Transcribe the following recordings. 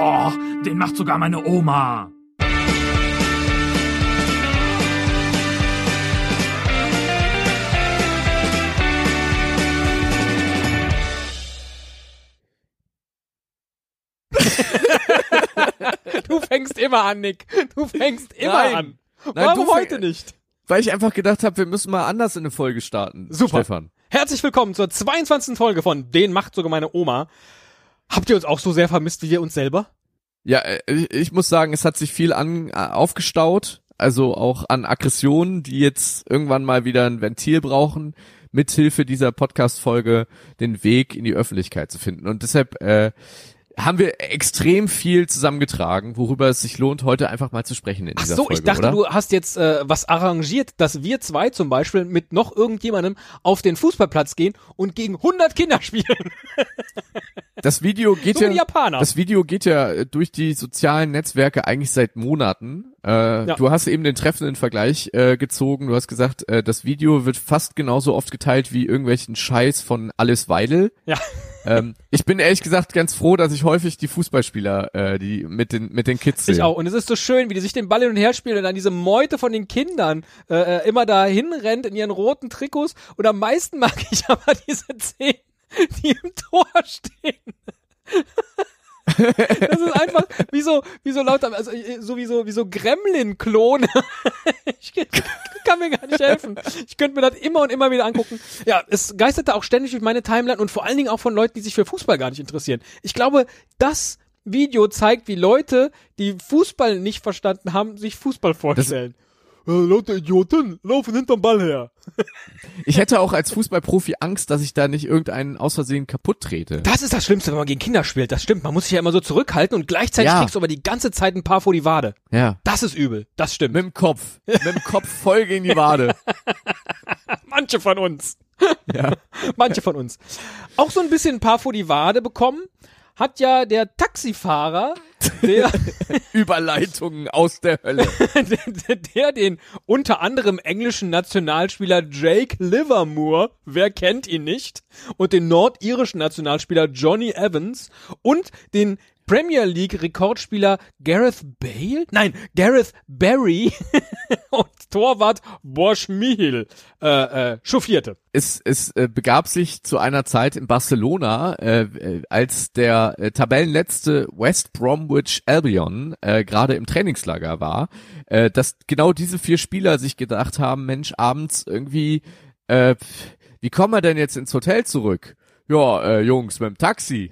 Oh, den macht sogar meine Oma. Du fängst immer an, Nick. Du fängst immer Nein. an. Nein, Warum du heute nicht? Weil ich einfach gedacht habe, wir müssen mal anders in eine Folge starten. Super. Stefan. Herzlich willkommen zur 22. Folge von Den macht sogar meine Oma. Habt ihr uns auch so sehr vermisst wie wir uns selber? Ja, äh, ich, muss sagen, es hat sich viel an, äh, aufgestaut, also auch an Aggressionen, die jetzt irgendwann mal wieder ein Ventil brauchen, mithilfe dieser Podcast-Folge den Weg in die Öffentlichkeit zu finden. Und deshalb äh, haben wir extrem viel zusammengetragen, worüber es sich lohnt, heute einfach mal zu sprechen in Ach dieser so, Folge, ich dachte, oder? du hast jetzt äh, was arrangiert, dass wir zwei zum Beispiel mit noch irgendjemandem auf den Fußballplatz gehen und gegen 100 Kinder spielen. Das Video geht So ja, das Video geht ja äh, durch die sozialen Netzwerke eigentlich seit Monaten. Äh, Ja. Du hast eben den treffenden Vergleich äh, gezogen. Du hast gesagt, äh, das Video wird fast genauso oft geteilt wie irgendwelchen Scheiß von Alice Weidel. Ja. Ähm, ich bin ehrlich gesagt ganz froh, dass ich häufig die Fußballspieler, äh, die mit den mit den Kids sehe. Ich auch. Und es ist so schön, wie die sich den Ball hin und her spielen und dann diese Meute von den Kindern äh, äh, immer da hinrennt in ihren roten Trikots. Und am meisten mag ich aber diese zehn, die im Tor stehen. Das ist einfach wie so, wie so lauter, also äh, so wie so, wie so Gremlin-Klone. Ich kann mir gar nicht helfen. Ich könnte mir das immer und immer wieder angucken. Ja, es geisterte auch ständig durch meine Timeline und vor allen Dingen auch von Leuten, die sich für Fußball gar nicht interessieren. Ich glaube, das Video zeigt, wie Leute, die Fußball nicht verstanden haben, sich Fußball vorstellen. Äh, Leute Idioten, laufen hinterm Ball her. Ich hätte auch als Fußballprofi Angst, dass ich da nicht irgendeinen aus Versehen kaputt trete. Das ist das Schlimmste, wenn man gegen Kinder spielt. Das stimmt. Man muss sich ja immer so zurückhalten und gleichzeitig Ja. kriegst du aber die ganze Zeit ein paar vor die Wade. Ja. Das ist übel. Das stimmt. Mit dem Kopf. Mit dem Kopf voll gegen die Wade. Manche von uns. Ja. Manche von uns. Auch so ein bisschen ein paar vor die Wade bekommen hat ja der Taxifahrer, der, Überleitungen aus der Hölle. der, der den unter anderem englischen Nationalspieler Jake Livermore, wer kennt ihn nicht, und den nordirischen Nationalspieler Johnny Evans und den Premier League Rekordspieler Gareth Bale? Nein, Gareth Barry und Torwart Bosch Michel äh, äh, chauffierte. es, es äh, begab sich zu einer Zeit in Barcelona, äh, äh, als der äh, Tabellenletzte West Bromwich Albion äh, gerade im Trainingslager war, äh, dass genau diese vier Spieler sich gedacht haben, Mensch, abends irgendwie, äh, wie kommen wir denn jetzt ins Hotel zurück? Ja, äh, Jungs, mit dem Taxi.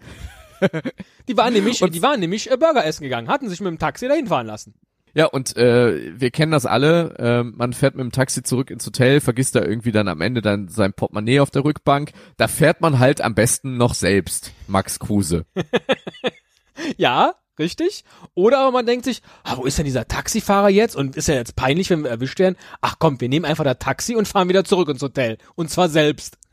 Die waren nämlich, die waren nämlich äh, Burger essen gegangen, hatten sich mit dem Taxi dahin fahren lassen. Ja, und äh, wir kennen das alle. Äh, man fährt mit dem Taxi zurück ins Hotel, vergisst da irgendwie dann am Ende dann sein Portemonnaie auf der Rückbank. Da fährt man halt am besten noch selbst, Max Kruse. Ja, richtig. Oder aber man denkt sich, ah, wo ist denn dieser Taxifahrer jetzt? Und ist ja jetzt peinlich, wenn wir erwischt werden. Ach komm, wir nehmen einfach das Taxi und fahren wieder zurück ins Hotel. Und zwar selbst.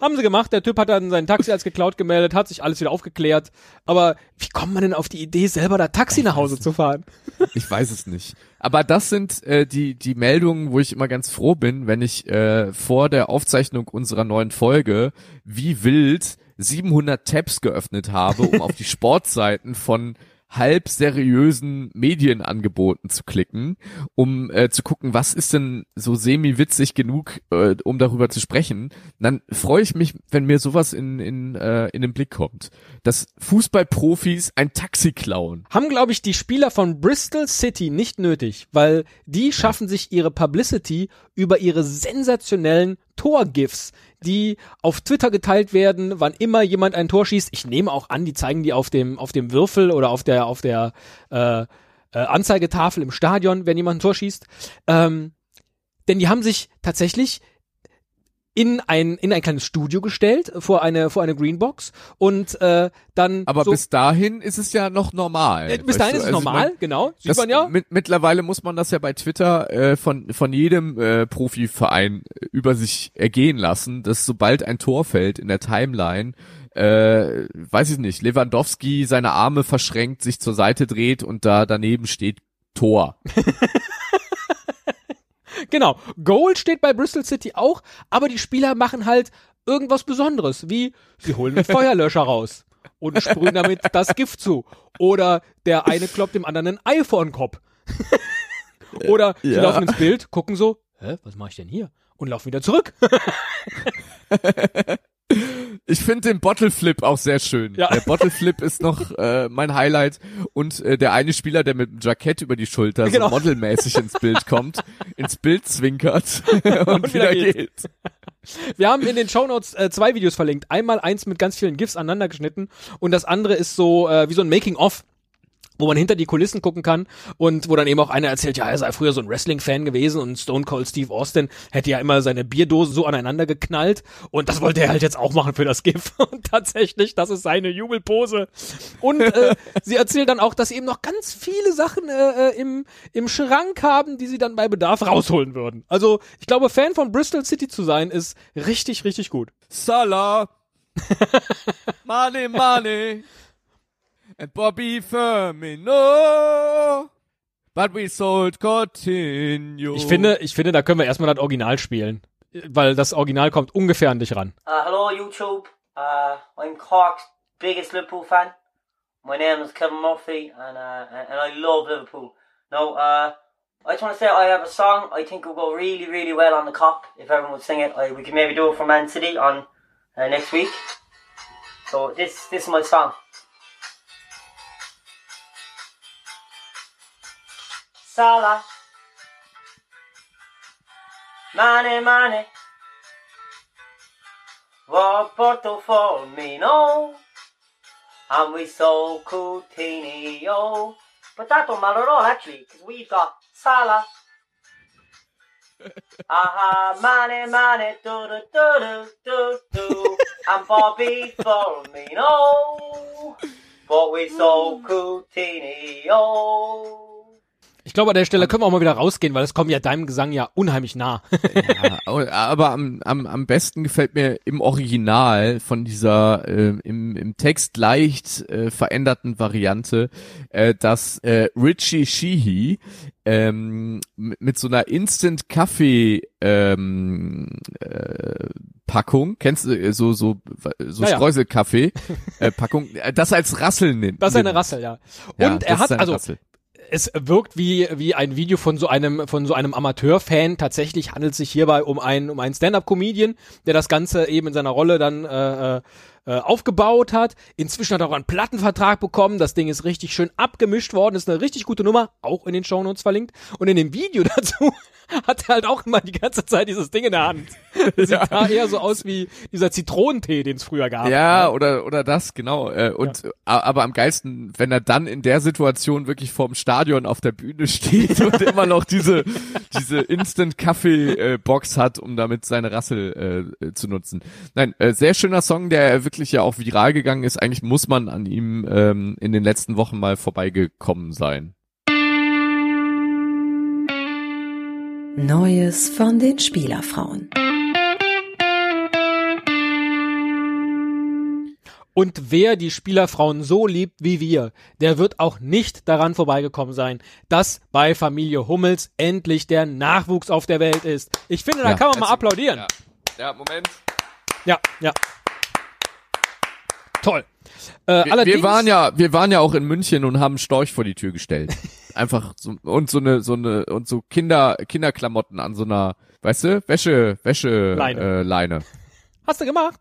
Haben sie gemacht. Der Typ hat dann sein Taxi als geklaut gemeldet, hat sich alles wieder aufgeklärt. Aber wie kommt man denn auf die Idee, selber das Taxi nach Hause zu fahren? Ich weiß es nicht. Aber das sind äh, die die Meldungen, wo ich immer ganz froh bin, wenn ich äh, vor der Aufzeichnung unserer neuen Folge wie wild 700 Tabs geöffnet habe, um auf die Sportseiten von halb seriösen Medienangeboten zu klicken, um äh, zu gucken, was ist denn so semi-witzig genug, äh, um darüber zu sprechen. Dann freue ich mich, wenn mir sowas in, in, äh, in den Blick kommt. Dass Fußballprofis ein Taxi klauen. haben, glaube ich, die Spieler von Bristol City nicht nötig, weil die schaffen sich ihre Publicity über ihre sensationellen Torgifs, die auf Twitter geteilt werden, wann immer jemand ein Tor schießt. Ich nehme auch an, die zeigen die auf dem auf dem Würfel oder auf der auf der äh, äh, Anzeigetafel im Stadion, wenn jemand ein Tor schießt. Ähm, denn die haben sich tatsächlich in ein in ein kleines Studio gestellt vor eine vor eine Greenbox und äh, dann Aber so, bis dahin ist es ja noch normal. äh, bis dahin du? ist es Also normal, mein, genau. Sieht man ja. mit, mittlerweile muss man das ja bei Twitter äh, von von jedem äh, Profiverein äh, über sich ergehen lassen, dass sobald ein Tor fällt in der Timeline, äh, weiß ich nicht, Lewandowski seine Arme verschränkt, sich zur Seite dreht und da daneben steht Tor. Genau. Goal steht bei Bristol City auch, aber die Spieler machen halt irgendwas Besonderes, wie sie holen einen Feuerlöscher raus. und sprühen damit das Gift zu. Oder der eine kloppt dem anderen ein Ei vor den Kopf. Oder sie Ja. laufen ins Bild, gucken so, hä, was mache ich denn hier? Und laufen wieder zurück. Ich finde den Bottle Flip auch sehr schön. Ja. Der Bottle Flip ist noch äh, mein Highlight und äh, der eine Spieler, der mit dem Jackett über die Schulter Genau. so modelmäßig ins Bild kommt, ins Bild zwinkert und, wieder wieder geht. geht. Wir haben in den Shownotes äh, zwei Videos verlinkt. Einmal eins mit ganz vielen GIFs aneinander geschnitten und das andere ist so äh, wie so ein Making-of wo man hinter die Kulissen gucken kann und wo dann eben auch einer erzählt, ja, er sei früher so ein Wrestling-Fan gewesen und Stone Cold Steve Austin hätte ja immer seine Bierdosen so aneinander geknallt und das wollte er halt jetzt auch machen für das GIF und tatsächlich, das ist seine Jubelpose und äh, sie erzählt dann auch, dass sie eben noch ganz viele Sachen äh, äh, im, im Schrank haben, die sie dann bei Bedarf rausholen würden. Also ich glaube, Fan von Bristol City zu sein ist richtig, richtig gut. Salah. money, money. And Bobby Firmino. But we sold continue. Ich finde, ich finde, da können wir erstmal das Original spielen. Weil das Original kommt ungefähr an dich ran. Uh, hello, YouTube. Uh, I'm Cork's biggest Liverpool fan. My name is Kevin Murphy, and uh, and I love Liverpool. Now, uh, I just want to say I have a song I think will go really, really well on the cop if everyone would sing it. I, we can maybe do it for Man City on uh, next week. So this this is my song. Salah, Mane, Mane. Roberto Firmino and we sold Coutinho. But that don't matter at all, actually, because we've got Salah. Aha, Mane, Mane, do do do do do do, and Bobby Firmino. But we sold Coutinho. Ich glaube, an der Stelle können wir auch mal wieder rausgehen, weil es kommt ja deinem Gesang ja unheimlich nah. Ja, aber am, am, am besten gefällt mir im Original von dieser äh, im, im Text leicht äh, veränderten Variante, äh, dass äh, Richie Sheehy ähm, mit, so einer Instant Kaffee ähm, äh, Packung, kennst du äh, so so so Ja. Streuselkaffee äh, Packung, äh, das als Rassel nimmt. Das ist eine Rassel, ja. Und Ja, er hat, also, Rassel. Es wirkt wie, wie ein Video von so einem, von so einem Amateurfan. Tatsächlich handelt es sich hierbei um einen, um einen Stand-Up-Comedian, der das Ganze eben in seiner Rolle dann, äh, äh, aufgebaut hat. Inzwischen hat er auch einen Plattenvertrag bekommen. Das Ding ist richtig schön abgemischt worden. Ist eine richtig gute Nummer, auch in den Shownotes verlinkt. Und in dem Video dazu hat er halt auch immer die ganze Zeit dieses Ding in der Hand. Sieht Ja. da eher so aus wie dieser Zitronentee, den es früher gab. Ja, oder oder das genau. Äh, und a- aber am geilsten, wenn er dann in der Situation wirklich vorm Stadion auf der Bühne steht und immer noch diese diese Instant Kaffee äh, Box hat, um damit seine Rassel äh, äh, zu nutzen. Nein, äh, sehr schöner Song, der wirklich ja auch viral gegangen ist. Eigentlich muss man an ihm ähm, in den letzten Wochen mal vorbeigekommen sein. Neues von den Spielerfrauen. Und wer die Spielerfrauen so liebt wie wir, der wird auch nicht daran vorbeigekommen sein, dass bei Familie Hummels endlich der Nachwuchs auf der Welt ist. Ich finde, da Ja, kann man mal applaudieren. Ja, ja Moment. Ja, ja. Toll. Äh, Wir, wir waren ja, wir waren ja auch in München und haben Storch vor die Tür gestellt. Einfach so und so eine so eine und so Kinder Kinderklamotten an so einer, weißt du, Wäsche Wäsche Leine. Äh, Leine. hast du gemacht?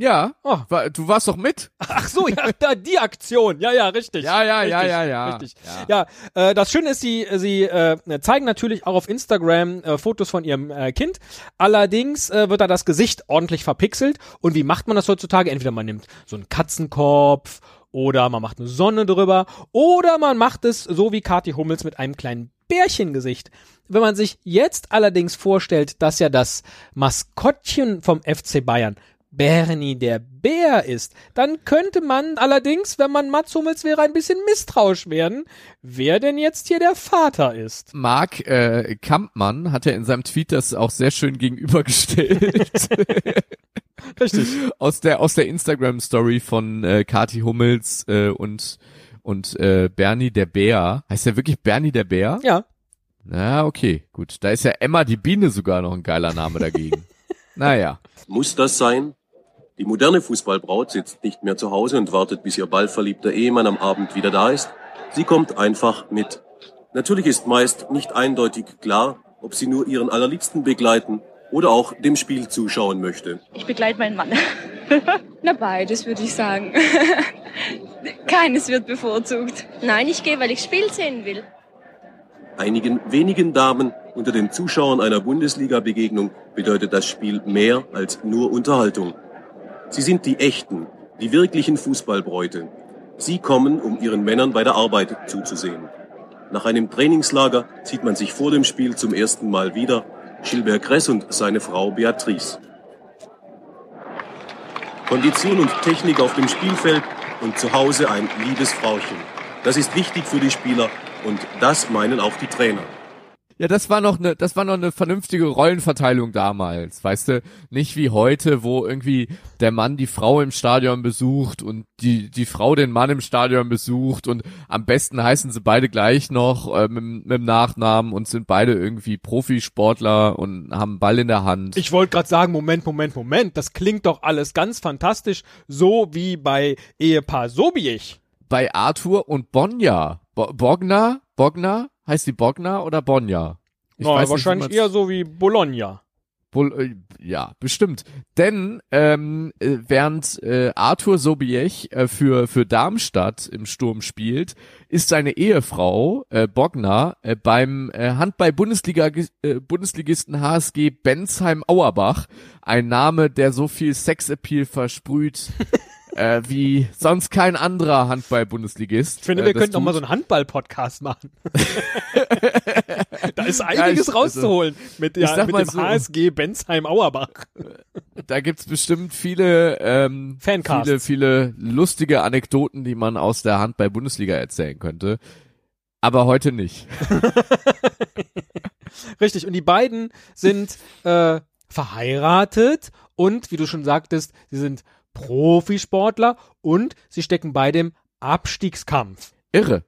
Ja, Oh. du warst doch mit. Ach so, ja, da, die Aktion. Ja, ja, richtig. Ja, ja, ja, richtig, ja, ja. Richtig. Ja, äh, das Schöne ist, sie, sie äh, zeigen natürlich auch auf Instagram äh, Fotos von ihrem äh, Kind. Allerdings äh, wird da das Gesicht ordentlich verpixelt. Und wie macht man das heutzutage? Entweder man nimmt so einen Katzenkopf oder man macht eine Sonne drüber oder man macht es so wie Kathi Hummels mit einem kleinen Bärchengesicht. Wenn man sich jetzt allerdings vorstellt, dass ja das Maskottchen vom FC Bayern Bernie der Bär ist, dann könnte man allerdings, wenn man Mats Hummels wäre, ein bisschen misstrauisch werden, wer denn jetzt hier der Vater ist. Marc äh, Kampmann hat ja in seinem Tweet das auch sehr schön gegenübergestellt. Richtig. aus der aus der Instagram Story von äh, Kati Hummels äh, und und äh, Bernie der Bär. Heißt der wirklich Bernie der Bär? Ja. Na, okay, gut. Da ist ja Emma die Biene sogar noch ein geiler Name dagegen. naja. Muss das sein? Die moderne Fußballbraut sitzt nicht mehr zu Hause und wartet, bis ihr ballverliebter Ehemann am Abend wieder da ist. Sie kommt einfach mit. Natürlich ist meist nicht eindeutig klar, ob sie nur ihren Allerliebsten begleiten oder auch dem Spiel zuschauen möchte. Ich begleite meinen Mann. Na, beides würde ich sagen. Keines wird bevorzugt. Nein, ich gehe, weil ich Spiel sehen will. Einigen wenigen Damen unter den Zuschauern einer Bundesliga-Begegnung bedeutet das Spiel mehr als nur Unterhaltung. Sie sind die echten, die wirklichen Fußballbräute. Sie kommen, um ihren Männern bei der Arbeit zuzusehen. Nach einem Trainingslager sieht man sich vor dem Spiel zum ersten Mal wieder, Gilbert Kress und seine Frau Beatrice. Kondition und Technik auf dem Spielfeld und zu Hause ein liebes Frauchen. Das ist wichtig für die Spieler und das meinen auch die Trainer. Ja, das war noch eine, das war noch eine vernünftige Rollenverteilung damals, weißt du, nicht wie heute, wo irgendwie der Mann die Frau im Stadion besucht und die die Frau den Mann im Stadion besucht und am besten heißen sie beide gleich noch äh, mit, mit dem Nachnamen und sind beide irgendwie Profisportler und haben Ball in der Hand. Ich wollte gerade sagen, Moment, Moment, Moment, das klingt doch alles ganz fantastisch, so wie bei Ehepaar Sobiech. Bei Arthur und Bonja. Bo Bogner? Bogner? Heißt die Bogner oder Bonja? Ich weiß nicht, wahrscheinlich man's- eher so wie Bologna. Bol äh, ja, bestimmt. Denn ähm, äh, während äh, Arthur Sobiech äh, für für Darmstadt im Sturm spielt, ist seine Ehefrau äh, Bogner äh, beim äh, Handball-Bundesliga äh, Bundesligisten HSG Bensheim Auerbach, ein Name, der so viel Sexappeal versprüht. äh, wie sonst kein anderer Handball-Bundesligist. Ich finde, äh, wir das könnten noch mal tut. so einen Handball-Podcast machen. da ist einiges ich- also, rauszuholen mit, ich ja, mit dem so- HSG Bensheim-Auerbach. Da gibt's bestimmt viele, ähm, Fancasts. viele, viele lustige Anekdoten, die man aus der Handball-Bundesliga erzählen könnte. Aber heute nicht. Richtig, und die beiden sind äh, verheiratet und, wie du schon sagtest, sie sind Profisportler und sie stecken beide im Abstiegskampf. Irre.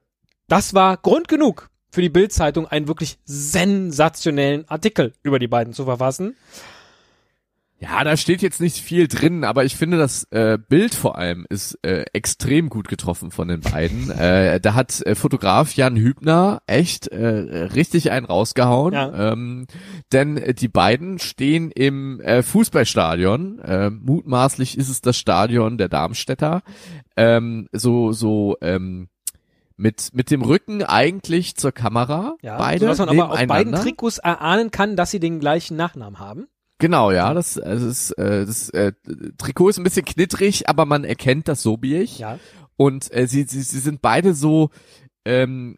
Das war Grund genug für die Bild-Zeitung, einen wirklich sensationellen Artikel über die beiden zu verfassen. Ja, da steht jetzt nicht viel drin, aber ich finde, das äh, Bild vor allem ist äh, extrem gut getroffen von den beiden. äh, da hat äh, Fotograf Jan Hübner echt äh, richtig einen rausgehauen. Ja. Ähm, denn äh, die beiden stehen im äh, Fußballstadion. Äh, mutmaßlich ist es das Stadion der Darmstädter. Ähm, so, so, ähm, mit, mit dem Rücken eigentlich zur Kamera. Ja, beide sodass man aber auf beiden. Trikots erahnen kann, dass sie den gleichen Nachnamen haben. Genau, ja, das, das ist äh, das äh, Trikot ist ein bisschen knittrig, aber man erkennt das Sobiech. Ja. Und äh, sie, sie, sie sind beide so ähm,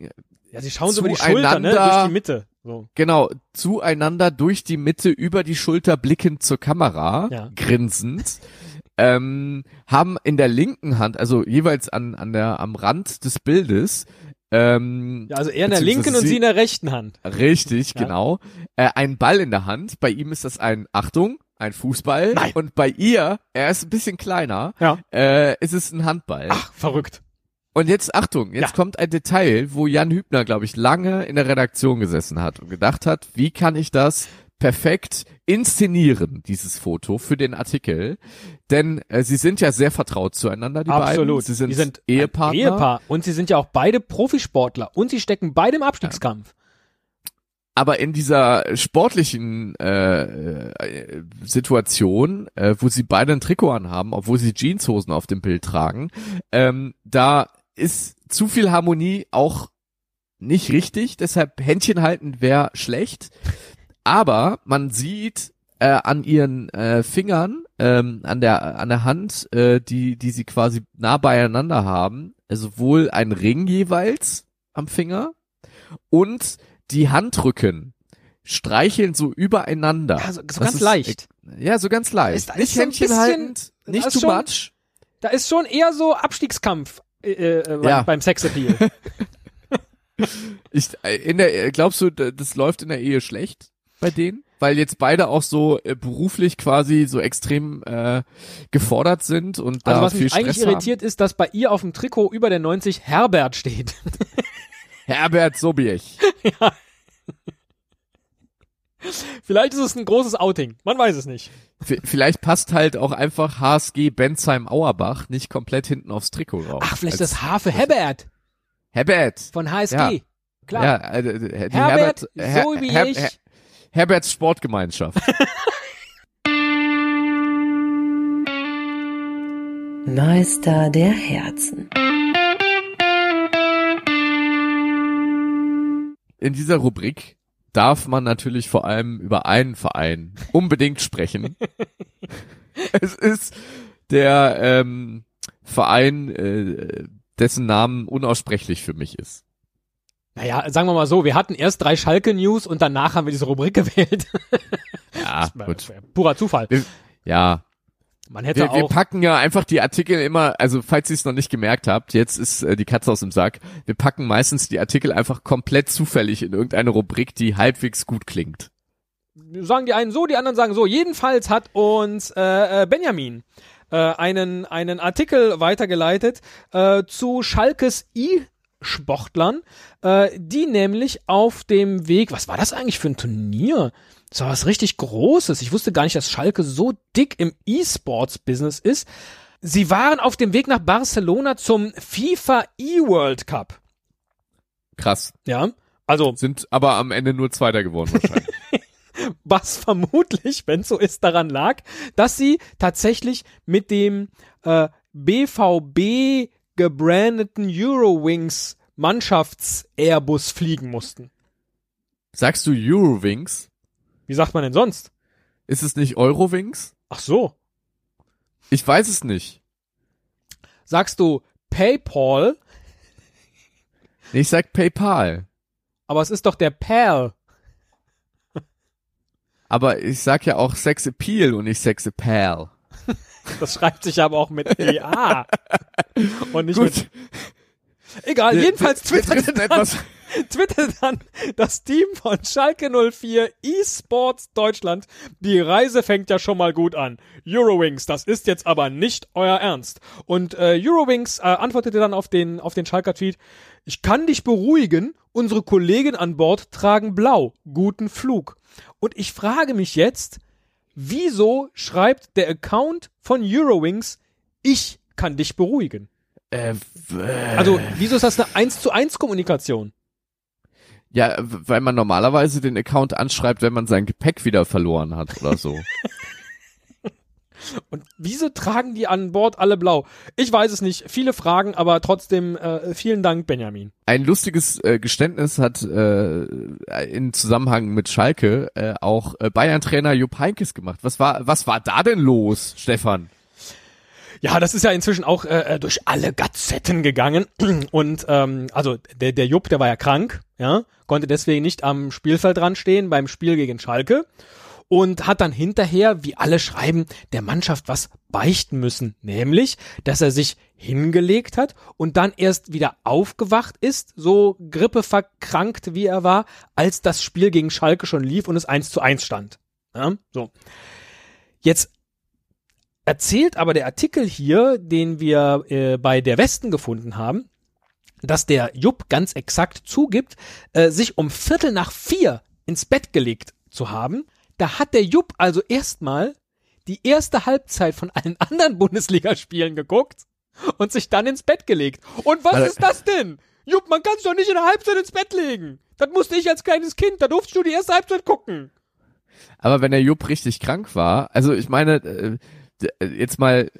Ja, sie schauen so über die Schulter, ne? Durch die Mitte. So. genau zueinander durch die Mitte über die Schulter blickend zur Kamera, Ja. grinsend. Ähm, haben in der linken Hand, also jeweils an, an der, am Rand des Bildes, ähm, Ja, also er in der linken und sie- sie in der rechten Hand. Richtig, Ja. genau. Äh, ein Ball in der Hand. Bei ihm ist das ein, Achtung, ein Fußball. Nein. Und bei ihr, er ist ein bisschen kleiner, Ja. äh, ist es ein Handball. Ach, verrückt. Und jetzt Achtung, jetzt Ja. kommt ein Detail, wo Jan Hübner, glaube ich, lange in der Redaktion gesessen hat und gedacht hat, wie kann ich das perfekt inszenieren, dieses Foto für den Artikel. Denn äh, sie sind ja sehr vertraut zueinander, die Absolut. beiden. Sie sind, die sind Ehepartner. Ehepaar. Und sie sind ja auch beide Profisportler. Und sie stecken beide im Abstiegskampf. aber in dieser sportlichen äh, äh, Situation, äh, wo sie beide ein Trikot anhaben, obwohl sie Jeanshosen auf dem Bild tragen, ähm, da ist zu viel Harmonie auch nicht richtig. Deshalb Händchen halten wäre schlecht. Aber man sieht äh, an ihren äh, Fingern, ähm, an der an der Hand, äh, die die sie quasi nah beieinander haben, äh, sowohl ein Ring jeweils am Finger und die Handrücken streicheln so übereinander. Ja, so, so ganz ist- leicht. Ja, so ganz leicht. Ist- ist nicht ein Händchen bisschen- haltend, nicht ist too schon- much. Da ist schon eher so Abstiegskampf äh, äh, beim, Ja. beim Sexappeal. Ich, äh, in der, äh, glaubst du, das läuft in der Ehe schlecht bei denen? Weil jetzt beide auch so äh, beruflich quasi so extrem äh, gefordert sind und Also da was viel mich Stress eigentlich irritiert ist, dass bei ihr auf dem Trikot über der 90 Herbert steht. haben. Herbert Sobiech. Vielleicht ist es ein großes Outing. Man weiß es nicht. V vielleicht passt halt auch einfach HSG Bensheim Auerbach nicht komplett hinten aufs Trikot drauf. Ach, vielleicht das H für Herbert Herbert. von HSG. Ja. Klar. Ja, äh, äh, die Herbert, Her so wie Her ich. Her Herberts Sportgemeinschaft. Meister der Herzen. In dieser Rubrik darf man natürlich vor allem über einen Verein unbedingt sprechen. es ist der ähm, Verein, äh, dessen Namen unaussprechlich für mich ist. Naja, sagen wir mal so, wir hatten erst drei Schalke-News und danach haben wir diese Rubrik gewählt. Ja, gut. Purer Zufall. Wir- Ja, Man hätte wir, wir auch. packen ja einfach die Artikel immer, also falls ihr es noch nicht gemerkt habt, jetzt ist äh, die Katze aus dem Sack. Wir packen meistens die Artikel einfach komplett zufällig in irgendeine Rubrik, die halbwegs gut klingt. sagen die einen so, die anderen sagen so. Jedenfalls hat uns äh, äh, Benjamin äh, einen, einen Artikel weitergeleitet äh, zu Schalkes E-Sportlern, äh, die nämlich auf dem Weg, was war das eigentlich für ein Turnier? Das war was richtig Großes. Ich wusste gar nicht, dass Schalke so dick im E-Sports-Business ist. Sie waren auf dem Weg nach Barcelona zum FIFA E-World Cup. Krass. Ja, also Sind aber am Ende nur Zweiter geworden wahrscheinlich. was vermutlich, wenn so ist, daran lag, dass sie tatsächlich mit dem äh, BVB gebrandeten Eurowings Mannschafts-Airbus fliegen mussten. Sagst du Eurowings? Wie sagt man denn sonst? Ist es nicht Eurowings? Ach so. Ich weiß es nicht. Sagst du PayPal, Ich sag PayPal. aber es ist doch der PAL. Aber ich sag ja auch Sex Appeal und nicht Sex Appeal. Das schreibt sich aber auch mit EA. Und nicht mit Gut. Egal, jedenfalls twitterte dann, etwas. twitterte dann das Team von Schalke 04 eSports Deutschland. Die Reise fängt ja schon mal gut an. Eurowings, das ist jetzt aber nicht euer Ernst. Und äh, Eurowings äh, antwortete dann auf den, auf den Schalker Tweet, ich kann dich beruhigen, unsere Kollegen an Bord tragen blau. Guten Flug. Und ich frage mich jetzt, wieso schreibt der Account von Eurowings, ich kann dich beruhigen? Äh, Also, wieso ist das eine 1 zu 1 Kommunikation? ja, weil man normalerweise den Account anschreibt, wenn man sein Gepäck wieder verloren hat oder so. Und wieso tragen die an Bord alle blau? Ich weiß es nicht. Viele Fragen, aber trotzdem äh, vielen Dank, Benjamin. Ein lustiges äh, Geständnis hat äh, in Zusammenhang mit Schalke äh, auch äh, Bayern-Trainer Jupp Heynckes gemacht. Was war, was war da denn los, Stefan? Ja, das ist ja inzwischen auch äh, durch alle Gazetten gegangen. Und ähm, also der, der Jupp, der war ja krank, ja, konnte deswegen nicht am Spielfeld dran stehen beim Spiel gegen Schalke und hat dann hinterher, wie alle schreiben, der Mannschaft was beichten müssen, nämlich, dass er sich hingelegt hat und dann erst wieder aufgewacht ist, so grippeverkrankt wie er war, als das Spiel gegen Schalke schon lief und es 1 zu 1 stand. Ja, so. Jetzt erzählt aber der Artikel hier, den wir äh, bei der Westen gefunden haben, dass der Jupp ganz exakt zugibt, äh, sich um Viertel nach vier ins Bett gelegt zu haben. Da hat der Jupp also erstmal die erste Halbzeit von allen anderen Bundesligaspielen geguckt und sich dann ins Bett gelegt. Und was Also- ist das denn? Jupp, man kann sich doch nicht in der Halbzeit ins Bett legen. Das musste ich als kleines Kind, da durfte ich nur die erste Halbzeit gucken. Aber wenn der Jupp richtig krank war, also ich meine, äh, d- jetzt mal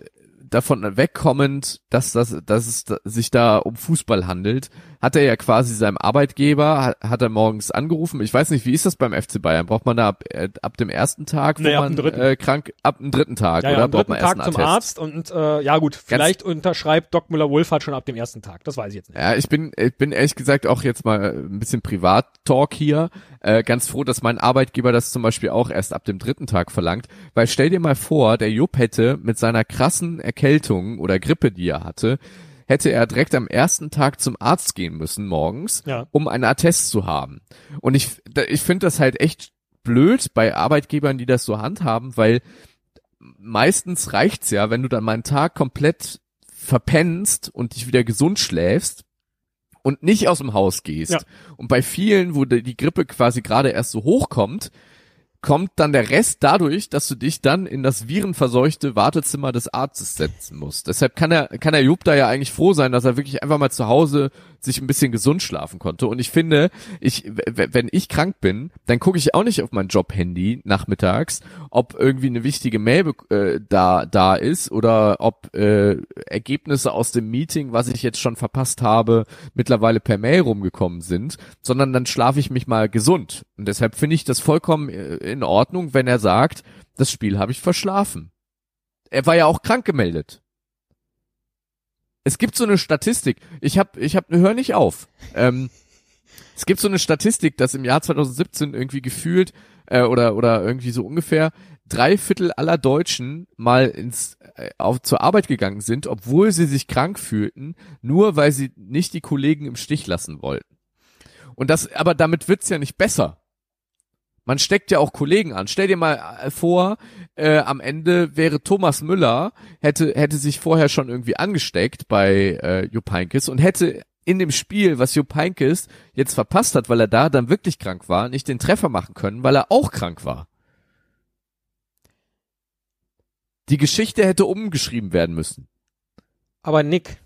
davon wegkommend, dass, das, dass es sich da um Fußball handelt, hat er ja quasi seinem Arbeitgeber, hat, hat er morgens angerufen. Ich weiß nicht, wie ist das beim FC Bayern? Braucht man da ab, äh, ab dem ersten Tag, wo Nee, man. Äh, krank, ab dem dritten Tag, Ja, oder? ja, am Braucht dritten man erst Tag einen zum? Arzt und äh, ja gut, vielleicht unterschreibt Doc Müller-Wohlfahrt schon ab dem ersten Tag. Das weiß ich jetzt nicht. Ja, ich bin, ich bin ehrlich gesagt auch jetzt mal ein bisschen Privat-Talk hier. Äh, ganz froh, dass mein Arbeitgeber das zum Beispiel auch erst ab dem dritten Tag verlangt. Weil stell dir mal vor, der Jupp hätte mit seiner krassen Erkältung oder Grippe, die er hatte, hätte er direkt am ersten Tag zum Arzt gehen müssen morgens, Ja. um einen Attest zu haben. Und ich, ich finde das halt echt blöd bei Arbeitgebern, die das so handhaben, weil meistens reicht's ja, wenn du dann mal einen Tag komplett verpennst und dich wieder gesund schläfst und nicht aus dem Haus gehst. Ja. Und bei vielen, wo die die Grippe quasi gerade erst so hochkommt, kommt dann der Rest dadurch, dass du dich dann in das virenverseuchte Wartezimmer des Arztes setzen musst. Deshalb kann er, kann der Jupp da ja eigentlich froh sein, dass er wirklich einfach mal zu Hause sich ein bisschen gesund schlafen konnte. Und ich finde, ich, wenn ich krank bin, dann gucke ich auch nicht auf mein Job-Handy nachmittags, ob irgendwie eine wichtige Mail äh, da, da ist oder ob äh, Ergebnisse aus dem Meeting, was ich jetzt schon verpasst habe, mittlerweile per Mail rumgekommen sind, sondern dann schlafe ich mich mal gesund. Und deshalb finde ich das vollkommen äh, in Ordnung, wenn er sagt, das Spiel habe ich verschlafen. Er war ja auch krank gemeldet. Es gibt so eine Statistik. Ich hab, ich hab, hör nicht auf. Ähm, es gibt so eine Statistik, dass im Jahr 2017 irgendwie gefühlt äh, oder oder irgendwie so ungefähr drei Viertel aller Deutschen mal ins äh, auf zur Arbeit gegangen sind, obwohl sie sich krank fühlten, nur weil sie nicht die Kollegen im Stich lassen wollten. Und das, aber damit wird's ja nicht besser. Man steckt ja auch Kollegen an. Stell dir mal äh, vor, äh, am Ende wäre Thomas Müller, hätte, hätte sich vorher schon irgendwie angesteckt bei äh, Jupp Heynckes und hätte in dem Spiel, was Jupp Heynckes jetzt verpasst hat, weil er da dann wirklich krank war, nicht den Treffer machen können, weil er auch krank war. Die Geschichte hätte umgeschrieben werden müssen. Aber Nick,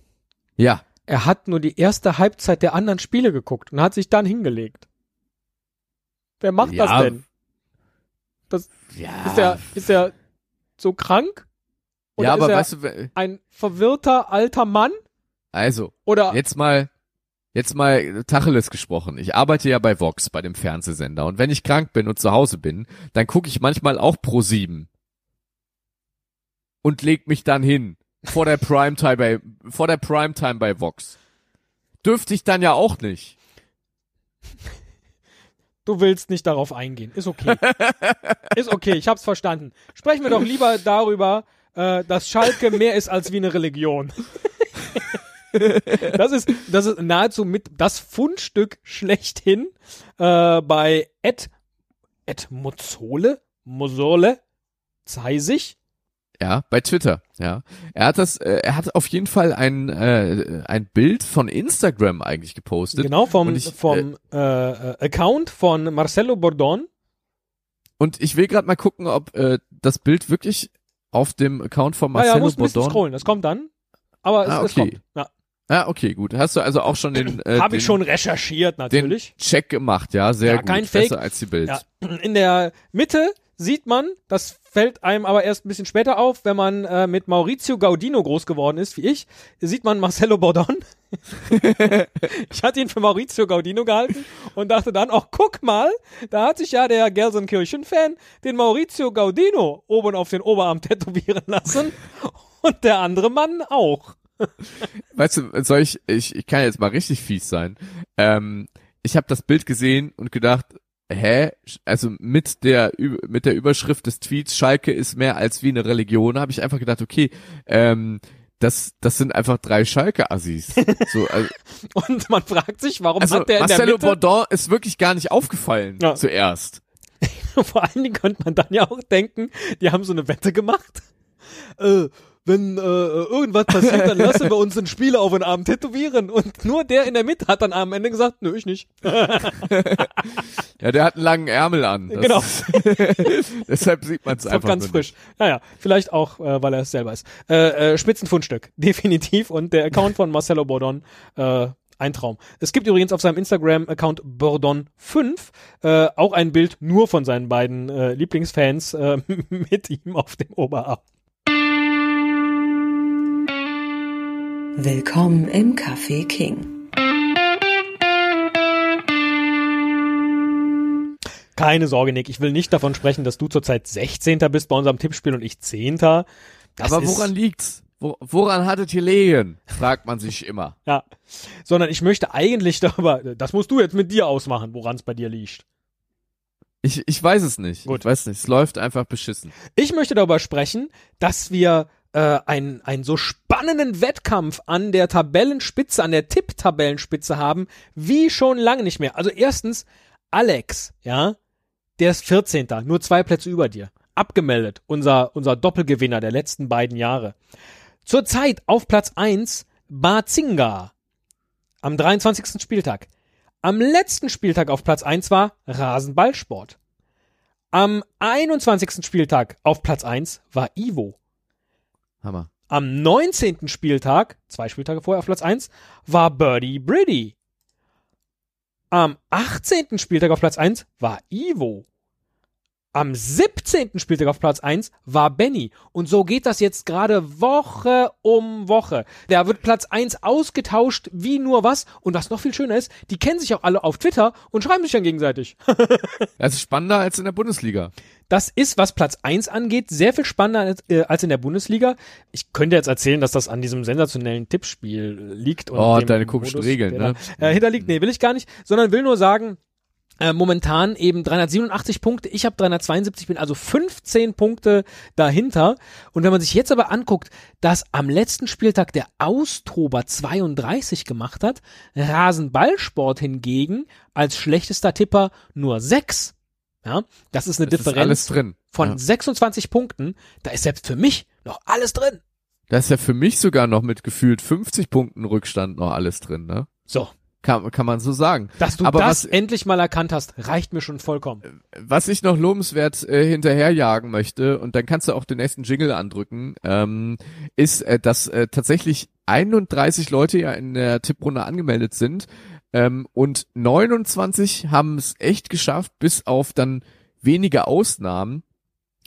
Ja. er hat nur die erste Halbzeit der anderen Spiele geguckt und hat sich dann hingelegt. Wer macht Ja. das denn? Das, Ja. ist er, ist er so krank? Oder ja, aber er weißt du, ein verwirrter alter Mann? also, Oder Jetzt mal, jetzt mal Tacheles gesprochen. Ich arbeite ja bei Vox, bei dem Fernsehsender. Und wenn ich krank bin und zu Hause bin, dann gucke ich manchmal auch Pro 7. Und leg mich dann hin. Vor der Primetime bei, vor der Primetime bei Vox. Dürfte ich dann ja auch nicht. Du willst nicht darauf eingehen. Ist okay. ist okay, ich hab's verstanden. Sprechen wir doch lieber darüber, äh, dass Schalke mehr ist als wie eine Religion. das ist, das ist nahezu mit das Fundstück schlechthin äh, bei Ed, Ed Mozzole, Mosole, Zeisig. Ja, bei Twitter, ja. Er hat das, äh, er hat auf jeden Fall ein, äh, ein Bild von Instagram eigentlich gepostet. Genau, vom, ich, vom äh, äh, Account von Marcelo Bordon. Und ich will gerade mal gucken, ob äh, das Bild wirklich auf dem Account von Marcelo muss ein bisschen Bordon scrollen, das kommt dann. Aber es, Ah, es okay. kommt. Ja. Ah, okay, gut. Hast du also auch schon den, äh, Habe den, ich schon recherchiert, den natürlich. Check gemacht, ja, sehr Ja, gut. kein Besser Fake. als die Bild. Ja. In der Mitte sieht man, das fällt einem aber erst ein bisschen später auf, wenn man äh, mit Maurizio Gaudino groß geworden ist, wie ich, sieht man Marcelo Bordon. ich hatte ihn für Maurizio Gaudino gehalten und dachte dann, ach guck mal, da hat sich ja der Gelsenkirchen-Fan den Maurizio Gaudino oben auf den Oberarm tätowieren lassen und der andere Mann auch. Weißt du, soll ich, ich, ich kann jetzt mal richtig fies sein. Ähm, ich habe das Bild gesehen und gedacht, hä? Also mit der mit der Überschrift des Tweets Schalke ist mehr als wie eine Religion, habe ich einfach gedacht, okay, ähm, das das sind einfach drei Schalke Assis. So, also, Und man fragt sich, warum also hat der in der Marcelo Mitte Bordon ist wirklich gar nicht aufgefallen Ja. zuerst. Vor allen Dingen könnte man dann ja auch denken, die haben so eine Wette gemacht. Äh, wenn äh, irgendwas passiert, dann lassen wir uns einen Spieler auf den Arm tätowieren. Und nur der in der Mitte hat dann am Ende gesagt, nö, ich nicht. Ja, der hat einen langen Ärmel an. Das Genau. Deshalb sieht man es einfach ganz frisch. Naja, vielleicht auch, äh, weil er es selber ist. Äh, äh, Spitzenfundstück, definitiv. Und der Account von Marcelo Bordon, äh, ein Traum. Es gibt übrigens auf seinem Instagram-Account Bordon5 äh, auch ein Bild nur von seinen beiden äh, Lieblingsfans äh, mit ihm auf dem Oberarm. Willkommen im Café King. Keine Sorge, Nick, ich will nicht davon sprechen, dass du zurzeit 16. bist bei unserem Tippspiel und ich 10. Das Aber woran liegt's? Wo, woran hattet ihr gelegen? Fragt man sich immer. Ja, sondern ich möchte eigentlich darüber, das musst du jetzt mit dir ausmachen, woran es bei dir liegt. Ich, ich weiß es nicht. Gut. Ich weiß nicht. Es läuft einfach beschissen. Ich möchte darüber sprechen, dass wir äh, einen, einen so spannenden Wettkampf an der Tabellenspitze, an der Tipp-Tabellenspitze haben, wie schon lange nicht mehr. Also erstens, Alex, ja, der ist 14. Nur zwei Plätze über dir. Abgemeldet. Unser, unser Doppelgewinner der letzten beiden Jahre. Zurzeit auf Platz 1 Bazinga. Am 23. Spieltag. Am letzten Spieltag auf Platz 1 war Rasenballsport. Am 21. Spieltag auf Platz 1 war Ivo. Hammer. Am 19. Spieltag, zwei Spieltage vorher auf Platz 1, war Birdie Briddy. Am 18. Spieltag auf Platz 1 war Ivo. Am 17. Spieltag auf Platz 1 war Benny. Und so geht das jetzt gerade Woche um Woche. Da wird Platz 1 ausgetauscht wie nur was. Und was noch viel schöner ist, die kennen sich auch alle auf Twitter und schreiben sich dann gegenseitig. Das ist spannender als in der Bundesliga. Das ist, was Platz 1 angeht, sehr viel spannender als, äh, als in der Bundesliga. Ich könnte jetzt erzählen, dass das an diesem sensationellen Tippspiel liegt. Und Oh, deine komischen Regeln, ne? Äh, hinterliegt. Nee, will ich gar nicht. Sondern will nur sagen, äh, momentan eben 387 Punkte, ich habe 372, bin also 15 Punkte dahinter. Und wenn man sich jetzt aber anguckt, dass am letzten Spieltag der Austober 32 gemacht hat, Rasenballsport hingegen als schlechtester Tipper nur 6. Ja, das ist eine Das ist Differenz alles drin. von Ja. 26 Punkten. Da ist selbst für mich noch alles drin. Da ist ja für mich sogar noch mit gefühlt 50 Punkten Rückstand noch alles drin, ne? So, Kann, kann man so sagen. dass du Aber das was- endlich mal erkannt hast, reicht mir schon vollkommen. Was ich noch lobenswert äh, hinterherjagen möchte, und dann kannst du auch den nächsten Jingle andrücken, ähm, ist, äh, dass äh, tatsächlich 31 Leute ja in der Tipprunde angemeldet sind ähm, und 29 haben es echt geschafft, bis auf dann wenige Ausnahmen,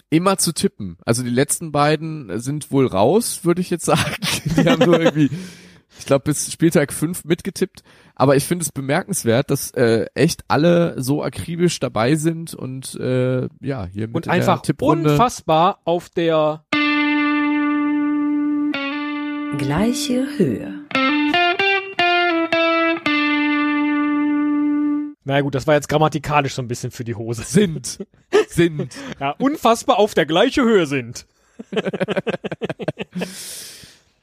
immer zu tippen. Also die letzten beiden sind wohl raus, würde ich jetzt sagen. Die haben nur irgendwie, ich glaube, bis Spieltag 5 mitgetippt. Aber ich finde es bemerkenswert, dass äh, echt alle so akribisch dabei sind und äh, ja, hier mit Und in einfach unfassbar auf der Gleiche Höhe. Na gut, das war jetzt grammatikalisch so ein bisschen für die Hose. sind. sind. Ja, unfassbar auf der gleichen Höhe sind.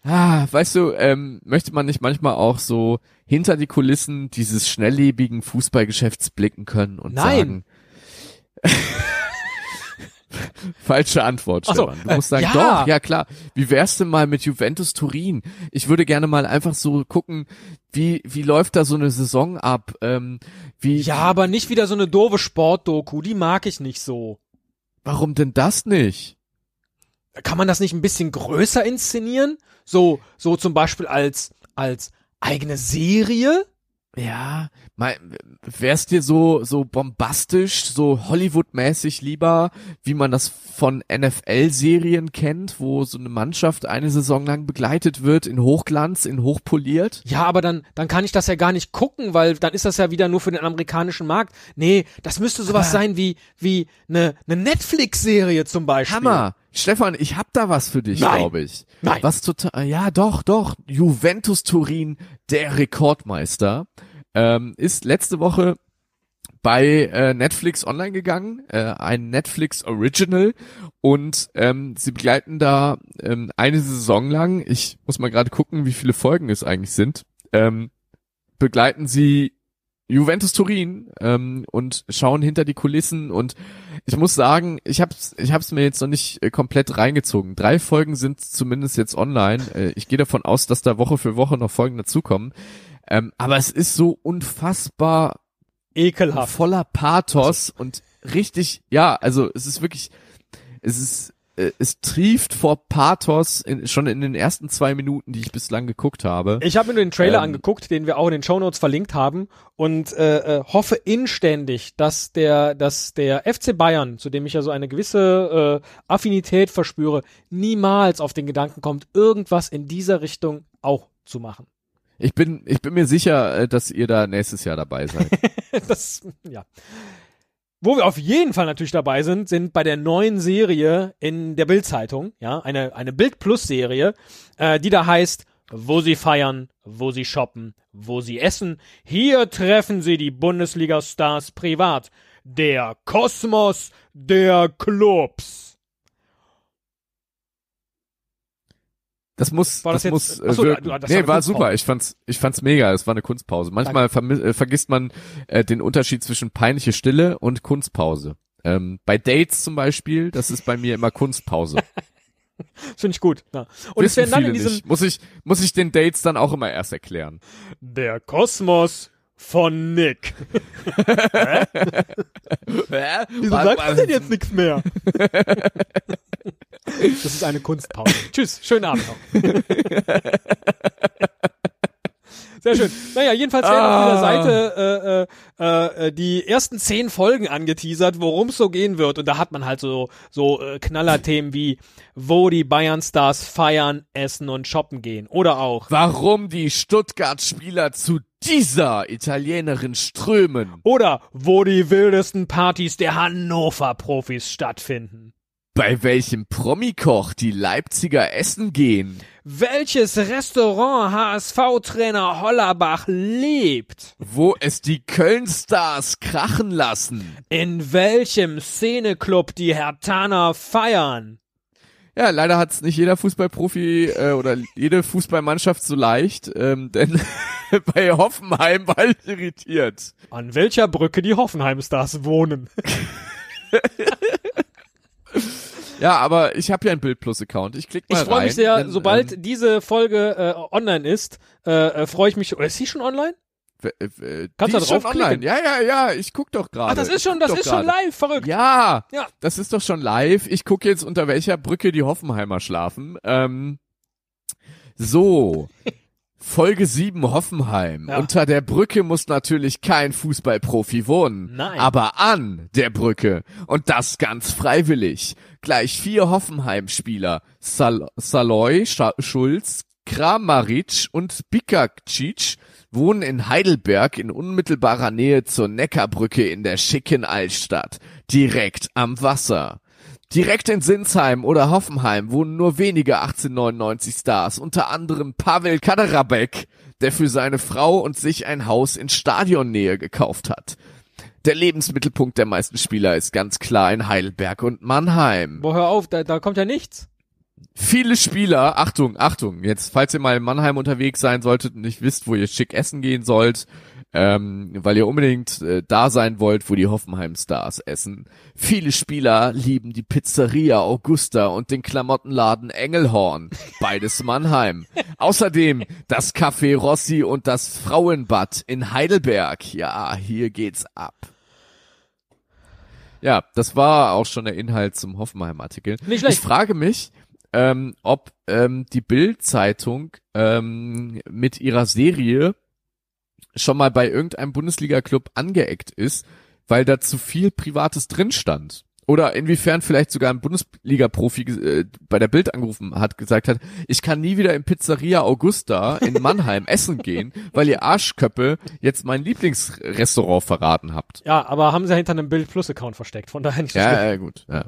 Ah, weißt du, ähm, möchte man nicht manchmal auch so hinter die Kulissen dieses schnelllebigen Fußballgeschäfts blicken können und Nein. sagen. Falsche Antwort, Ach so, Stefan. Du musst äh, sagen, ja. doch, ja klar. Wie wär's denn mal mit Juventus Turin? Ich würde gerne mal einfach so gucken, wie wie läuft da so eine Saison ab? Ähm, wie Ja, aber nicht wieder so eine doofe Sportdoku, die mag ich nicht so. warum denn das nicht? Kann man das nicht ein bisschen größer inszenieren? So, so zum Beispiel als, als eigene Serie? Ja, wär's dir so, so bombastisch, so Hollywood-mäßig lieber, wie man das von NFL-Serien kennt, wo so eine Mannschaft eine Saison lang begleitet wird, in Hochglanz, in hochpoliert? Ja, aber dann, dann kann ich das ja gar nicht gucken, weil dann ist das ja wieder nur für den amerikanischen Markt. Nee, das müsste sowas Aber- sein wie, wie eine, eine Netflix-Serie zum Beispiel. Hammer! Stefan, ich hab da was für dich, glaube ich. Nein. Was total, ja, doch, doch. Juventus Turin, der Rekordmeister, ähm, ist letzte Woche bei äh, Netflix online gegangen, äh, ein Netflix Original und ähm, sie begleiten da ähm, eine Saison lang, ich muss mal gerade gucken, wie viele Folgen es eigentlich sind, ähm, begleiten sie Juventus Turin ähm, und schauen hinter die Kulissen und ich muss sagen, ich hab's, ich hab's mir jetzt noch nicht äh, komplett reingezogen. Drei Folgen sind zumindest jetzt online. Äh, ich gehe davon aus, dass da Woche für Woche noch Folgen dazukommen. Ähm, aber es ist so unfassbar Ekelhaft. voller Pathos und richtig, ja, also es ist wirklich, es ist, äh, es trieft vor Pathos in, schon in den ersten zwei Minuten, die ich bislang geguckt habe. Ich habe mir nur den Trailer Ähm. angeguckt, den wir auch in den Shownotes verlinkt haben und äh, äh, hoffe inständig, dass der, dass der FC Bayern, zu dem ich ja so eine gewisse äh, Affinität verspüre, niemals auf den Gedanken kommt, irgendwas in dieser Richtung auch zu machen. Ich bin, ich bin mir sicher, äh, dass ihr da nächstes Jahr dabei seid. das, ja. Wo wir auf jeden Fall natürlich dabei sind, sind bei der neuen Serie in der Bild-Zeitung, ja, eine, eine Bild-Plus-Serie, äh, die da heißt, wo sie feiern, wo sie shoppen, wo sie essen. Hier treffen sie die Bundesliga-Stars privat. Der Kosmos der Clubs. Das muss, War das, das muss jetzt- äh, Ach so, wirken. das war nee, war super. Ich fand's, ich fand's mega. Es war eine Kunstpause. Manchmal äh, vergisst man äh, den Unterschied zwischen peinliche Stille und Kunstpause. Ähm, bei Dates zum Beispiel, das ist bei mir immer Kunstpause. Finde ich gut. Ja. Und es Wissen werden dann in diesem nicht. Muss ich, muss ich den Dates dann auch immer erst erklären. Der Kosmos von Nick. Hä? Wieso Was- sagst du denn jetzt nichts mehr? Das ist eine Kunstpause. Tschüss, schönen Abend noch. Sehr schön. Naja, jedenfalls werden auf dieser Ah. Seite äh, äh, äh, die ersten zehn Folgen angeteasert, worum es so gehen wird. Und da hat man halt so, so äh, Knallerthemen wie, wo die Bayern-Stars feiern, essen und shoppen gehen. Oder auch, Warum die Stuttgart-Spieler zu dieser Italienerin strömen? oder wo die wildesten Partys der Hannover-Profis stattfinden. Bei welchem Promikoch die Leipziger essen gehen? Welches Restaurant HSV-Trainer Hollerbach lebt? Wo es die Köln-Stars krachen lassen? In welchem Szeneclub die Hertaner feiern? Ja, leider hat's nicht jeder Fußballprofi äh, oder jede Fußballmannschaft so leicht, ähm, denn bei Hoffenheim war ich irritiert. An welcher Brücke die Hoffenheim-Stars wohnen? Ja, aber ich habe ja einen Bild Plus Account. Ich klick mal Ich freue rein. mich sehr, denn, sobald ähm, diese Folge äh, online ist, äh, äh, freue ich mich. Oder ist sie schon online? äh, Kannst du schon draufklicken? online. Ja, ja, ja. Ich guck doch gerade. Ach, das ist Ich schon, das ist schon gerade. live, verrückt. Ja, Ja. das ist doch schon live. Ich gucke jetzt, unter welcher Brücke die Hoffenheimer schlafen. Ähm, so. Folge 7 Hoffenheim. Ja. Unter der Brücke muss natürlich kein Fußballprofi wohnen. Nein. Aber an der Brücke. Und das ganz freiwillig. Gleich vier Hoffenheim-Spieler. Sal Saloy, Scha Schulz, Kramaric und Bikacic wohnen in Heidelberg in unmittelbarer Nähe zur Neckarbrücke in der schicken Altstadt. Direkt am Wasser. Direkt in Sinsheim oder Hoffenheim wohnen nur wenige 1899 Stars, unter anderem Pavel Kaderabek, der für seine Frau und sich ein Haus in Stadionnähe gekauft hat. Der Lebensmittelpunkt der meisten Spieler ist ganz klar in Heidelberg und Mannheim. Boah, hör auf, da, da kommt ja nichts. Viele Spieler, Achtung, Achtung, jetzt, falls ihr mal in Mannheim unterwegs sein solltet und nicht wisst, wo ihr schick essen gehen sollt, ähm, weil ihr unbedingt äh, da sein wollt, wo die Hoffenheim Stars essen. Viele Spieler lieben die Pizzeria Augusta und den Klamottenladen Engelhorn, beides Mannheim. Außerdem das Café Rossi und das Frauenbad in Heidelberg. Ja, hier geht's ab. Ja, das war auch schon der Inhalt zum Hoffenheim-Artikel. Nicht schlecht. Ich frage mich, ähm, ob ähm, die Bild-Zeitung ähm, mit ihrer Serie schon mal bei irgendeinem Bundesliga-Club angeeckt ist, weil da zu viel Privates drin stand. Oder inwiefern vielleicht sogar ein Bundesliga-Profi äh, bei der Bild angerufen hat, gesagt hat, ich kann nie wieder in Pizzeria Augusta in Mannheim essen gehen, weil ihr Arschköppe jetzt mein Lieblingsrestaurant verraten habt. Ja, aber haben sie ja hinter einem Bild Plus Account versteckt, von daher nicht so Ja, schlimm. ja, gut. Ja.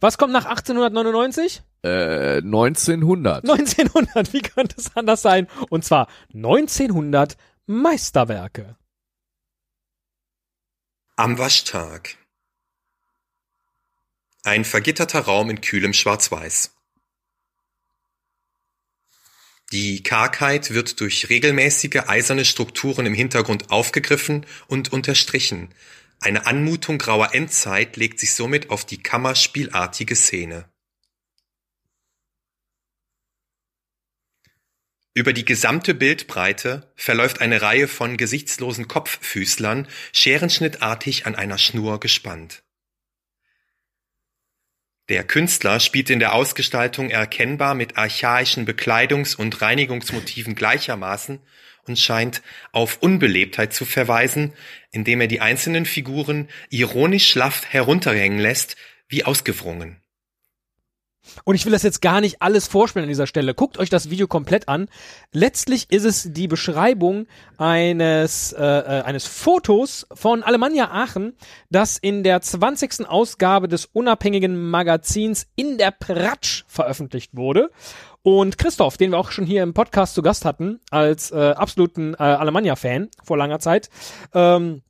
Was kommt nach 1899? Äh, 1900. 1900, wie könnte es anders sein? Und zwar 1900 Meisterwerke. Am Waschtag. Ein vergitterter Raum in kühlem Schwarz-Weiß. Die Kargheit wird durch regelmäßige eiserne Strukturen im Hintergrund aufgegriffen und unterstrichen. Eine Anmutung grauer Endzeit legt sich somit auf die kammerspielartige Szene. Über die gesamte Bildbreite verläuft eine Reihe von gesichtslosen Kopffüßlern, scherenschnittartig an einer Schnur gespannt. Der Künstler spielt in der Ausgestaltung erkennbar mit archaischen Bekleidungs- und Reinigungsmotiven gleichermaßen und scheint auf Unbelebtheit zu verweisen, indem er die einzelnen Figuren ironisch schlaff herunterhängen lässt, wie ausgewrungen. Und ich will das jetzt gar nicht alles vorspielen an dieser Stelle. Guckt euch das Video komplett an. Letztlich ist es die Beschreibung eines, äh, äh, eines Fotos von Alemannia Aachen, das in der 20. Ausgabe des unabhängigen Magazins In der Pratsch veröffentlicht wurde. Und Christoph, den wir auch schon hier im Podcast zu Gast hatten, als äh, absoluten äh, Alemannia-Fan vor langer Zeit, ähm,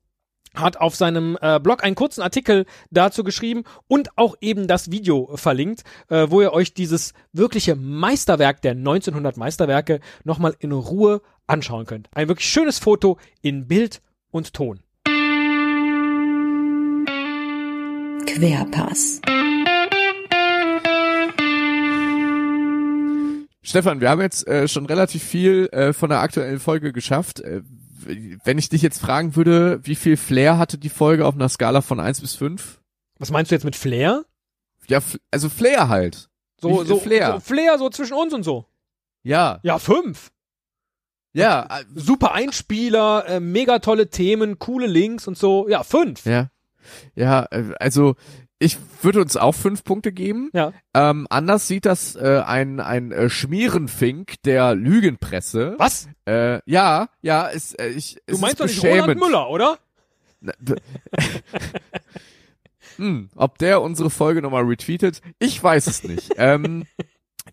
hat auf seinem äh, Blog einen kurzen Artikel dazu geschrieben und auch eben das Video verlinkt, äh, wo ihr euch dieses wirkliche Meisterwerk der 1900 Meisterwerke nochmal in Ruhe anschauen könnt. Ein wirklich schönes Foto in Bild und Ton. Querpass. Stefan, wir haben jetzt äh, schon relativ viel äh, von der aktuellen Folge geschafft. Äh, wenn ich dich jetzt fragen würde, wie viel Flair hatte die Folge auf einer Skala von 1 bis 5? Was meinst du jetzt mit Flair? Ja, also Flair halt. So, so, Flair. so Flair so zwischen uns und so. Ja, Ja, fünf. ja, äh, Super Einspieler, äh, mega tolle Themen, coole Links und so. Ja, fünf. ja. Ja, äh, also ich würde uns auch fünf Punkte geben. Ja. Ähm, anders sieht das äh, ein, ein äh, Schmierenfink der Lügenpresse. Was? Äh, ja, ja, ist, äh, ich, Du es meinst ist doch nicht beschämend. Roland Müller, oder? Hm, ob der unsere Folge nochmal retweetet, ich weiß es nicht. ähm,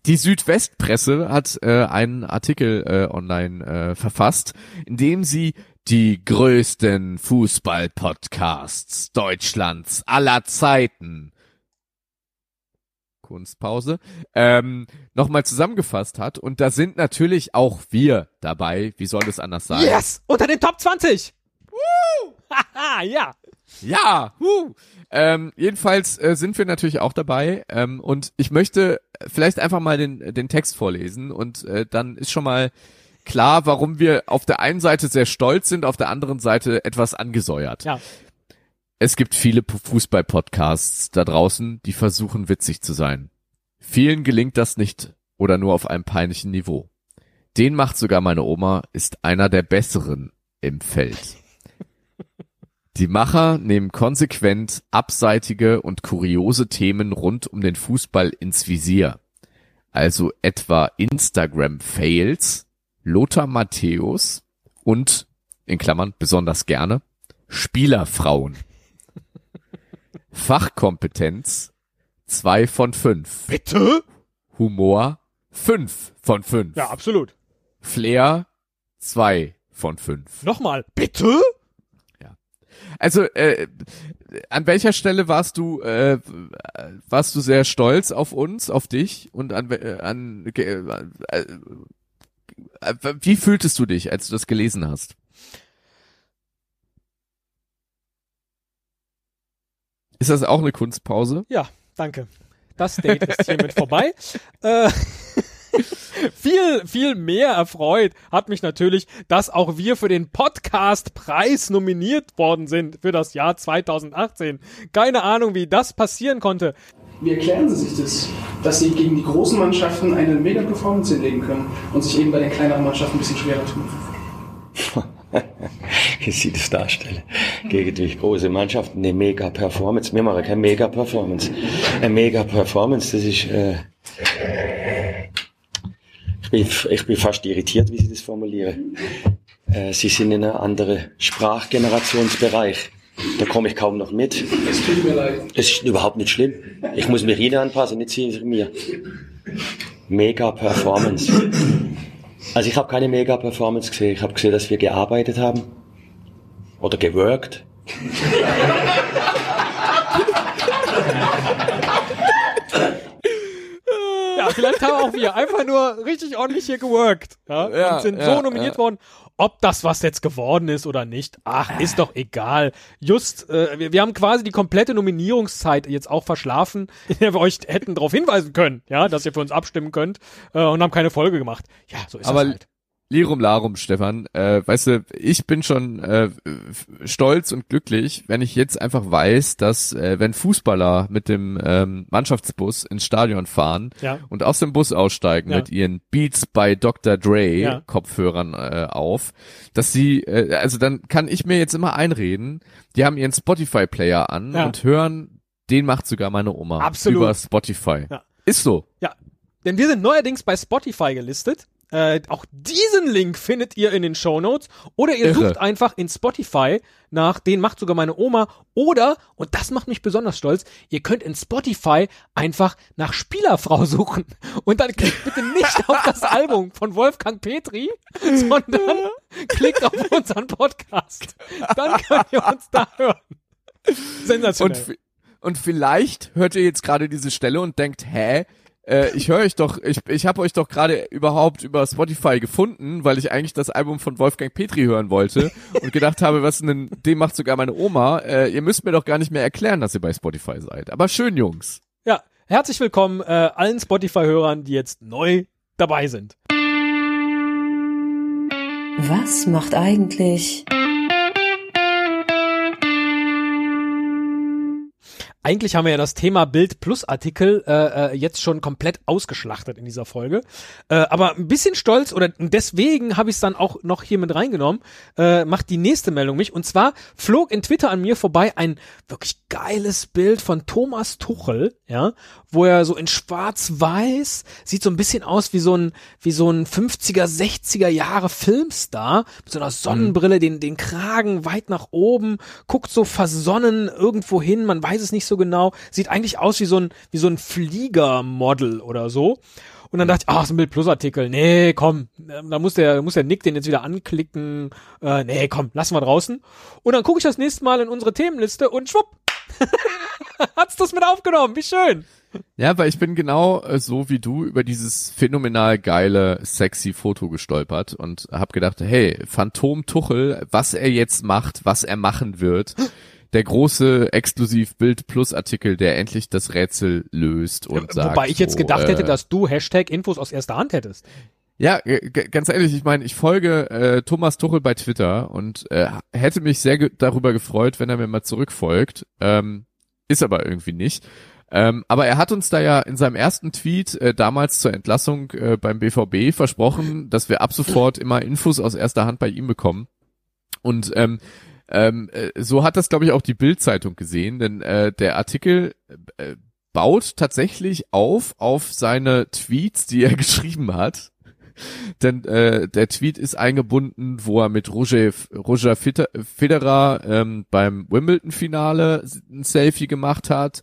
die Südwestpresse hat äh, einen Artikel äh, online äh, verfasst, in dem sie die größten Fußball-Podcasts Deutschlands aller Zeiten Kunstpause, ähm, nochmal zusammengefasst hat. Und da sind natürlich auch wir dabei. Wie soll es anders sein? Yes! Unter den Top 20! Woo! Haha, ja. Ja, huh. ähm, jedenfalls äh, sind wir natürlich auch dabei ähm, und ich möchte vielleicht einfach mal den, den Text vorlesen und äh, dann ist schon mal klar, warum wir auf der einen Seite sehr stolz sind, auf der anderen Seite etwas angesäuert. Ja. Es gibt viele Fußball-Podcasts da draußen, die versuchen witzig zu sein. Vielen gelingt das nicht oder nur auf einem peinlichen Niveau. Den macht sogar meine Oma, ist einer der besseren im Feld. Die Macher nehmen konsequent abseitige und kuriose Themen rund um den Fußball ins Visier. Also etwa Instagram-Fails, Lothar Matthäus und, in Klammern besonders gerne, Spielerfrauen. Fachkompetenz zwei von fünf. Bitte? Humor fünf von fünf. Ja, absolut. Flair zwei von fünf. Nochmal. Bitte? Also äh, an welcher Stelle warst du äh, warst du sehr stolz auf uns, auf dich und an äh, an äh, wie fühltest du dich, als du das gelesen hast? Ist das auch eine Kunstpause? Ja, danke. Das Date ist hiermit vorbei. Äh, viel, viel mehr erfreut hat mich natürlich, dass auch wir für den Podcast-Preis nominiert worden sind für das Jahr 2018. Keine Ahnung, wie das passieren konnte. Wie erklären Sie sich das, dass Sie gegen die großen Mannschaften eine mega Performance hinlegen können und sich eben bei den kleineren Mannschaften ein bisschen schwerer tun? Wie Sie das darstellen. Gegen die große Mannschaften eine mega Performance. Wir machen keine mega Performance. Eine mega Performance, das ist, äh, ich bin, ich bin fast irritiert, wie Sie das formulieren. Äh, Sie sind in einem anderen Sprachgenerationsbereich. Da komme ich kaum noch mit. Es tut mir leid. Es ist überhaupt nicht schlimm. Ich muss mich Ihnen anpassen, nicht Sie mir. Mega Performance. Also ich habe keine Mega Performance gesehen. Ich habe gesehen, dass wir gearbeitet haben. Oder geworkt. Ja, vielleicht haben auch wir einfach nur richtig ordentlich hier geworkt. Ja, Ja, und sind ja, so nominiert ja. worden. Ob das was jetzt geworden ist oder nicht, ach, ist doch egal. Just, äh, wir, wir haben quasi die komplette Nominierungszeit jetzt auch verschlafen, in der wir euch hätten darauf hinweisen können, ja, dass ihr für uns abstimmen könnt äh, und haben keine Folge gemacht. Ja, so ist Aber das halt. Lirum Larum, Stefan, äh, weißt du, ich bin schon äh, stolz und glücklich, wenn ich jetzt einfach weiß, dass äh, wenn Fußballer mit dem ähm, Mannschaftsbus ins Stadion fahren Ja. und aus dem Bus aussteigen Ja. mit ihren Beats by Dr. Dre Ja. Kopfhörern äh, auf, dass sie, äh, also dann kann ich mir jetzt immer einreden, die haben ihren Spotify-Player an und hören, den macht sogar meine Oma Absolut. über Spotify. Ja. Ist so. Ja, denn wir sind neuerdings bei Spotify gelistet. Äh, auch diesen Link findet ihr in den Show Notes oder ihr Irre. sucht einfach in Spotify nach den macht sogar meine Oma oder und das macht mich besonders stolz, ihr könnt in Spotify einfach nach Spielerfrau suchen und dann klickt bitte nicht auf das Album von Wolfgang Petri, sondern klickt auf unseren Podcast. Dann könnt ihr uns da hören. Sensationell. Und, und vielleicht hört ihr jetzt gerade diese Stelle und denkt, hä? Äh, ich höre euch doch, ich, ich habe euch doch gerade überhaupt über Spotify gefunden, weil ich eigentlich das Album von Wolfgang Petri hören wollte und gedacht habe, was denn, dem macht sogar meine Oma. Äh, ihr müsst mir doch gar nicht mehr erklären, dass ihr bei Spotify seid. Aber schön, Jungs. Ja, herzlich willkommen äh, allen Spotify-Hörern, die jetzt neu dabei sind. Was macht eigentlich Eigentlich haben wir ja das Thema Bild plus Artikel äh, äh, jetzt schon komplett ausgeschlachtet in dieser Folge. Äh, aber ein bisschen stolz oder deswegen habe ich es dann auch noch hier mit reingenommen. Äh, macht die nächste Meldung mich. Und zwar flog in Twitter an mir vorbei ein wirklich geiles Bild von Thomas Tuchel, ja, wo er so in Schwarz-Weiß sieht so ein bisschen aus wie so ein wie so ein 50er, 60er Jahre Filmstar mit so einer Sonnenbrille, den den Kragen weit nach oben, guckt so versonnen irgendwo hin, man weiß es nicht so genau, sieht eigentlich aus wie so ein wie so ein Fliegermodel oder so. Und dann dachte ich, ach, ist ein Bild Plus Artikel. Nee, komm, da muss der muss der Nick den jetzt wieder anklicken. Äh, nee, komm, lassen wir draußen. Und dann gucke ich das nächste Mal in unsere Themenliste und schwupp. Hat's das mit aufgenommen. Wie schön. Ja, weil ich bin genau äh, so wie du über dieses phänomenal geile, sexy Foto gestolpert und habe gedacht, hey, Phantom Tuchel, was er jetzt macht, was er machen wird. Der große exklusiv Bild Plus Artikel, der endlich das Rätsel löst und sagt. Wobei ich jetzt so, gedacht äh, hätte, dass du Hashtag Infos aus erster Hand hättest. Ja, ganz ehrlich, ich meine, ich folge äh, Thomas Tuchel bei Twitter und äh, hätte mich sehr ge darüber gefreut, wenn er mir mal zurückfolgt. Ähm, ist aber irgendwie nicht. Ähm, aber er hat uns da ja in seinem ersten Tweet äh, damals zur Entlassung äh, beim BVB versprochen, dass wir ab sofort immer Infos aus erster Hand bei ihm bekommen. Und ähm, ähm, äh, so hat das, glaube ich, auch die Bild-Zeitung gesehen, denn äh, der Artikel äh, baut tatsächlich auf auf seine Tweets, die er geschrieben hat. Denn äh, der Tweet ist eingebunden, wo er mit Roger, Roger Federer ähm, beim Wimbledon-Finale ein Selfie gemacht hat.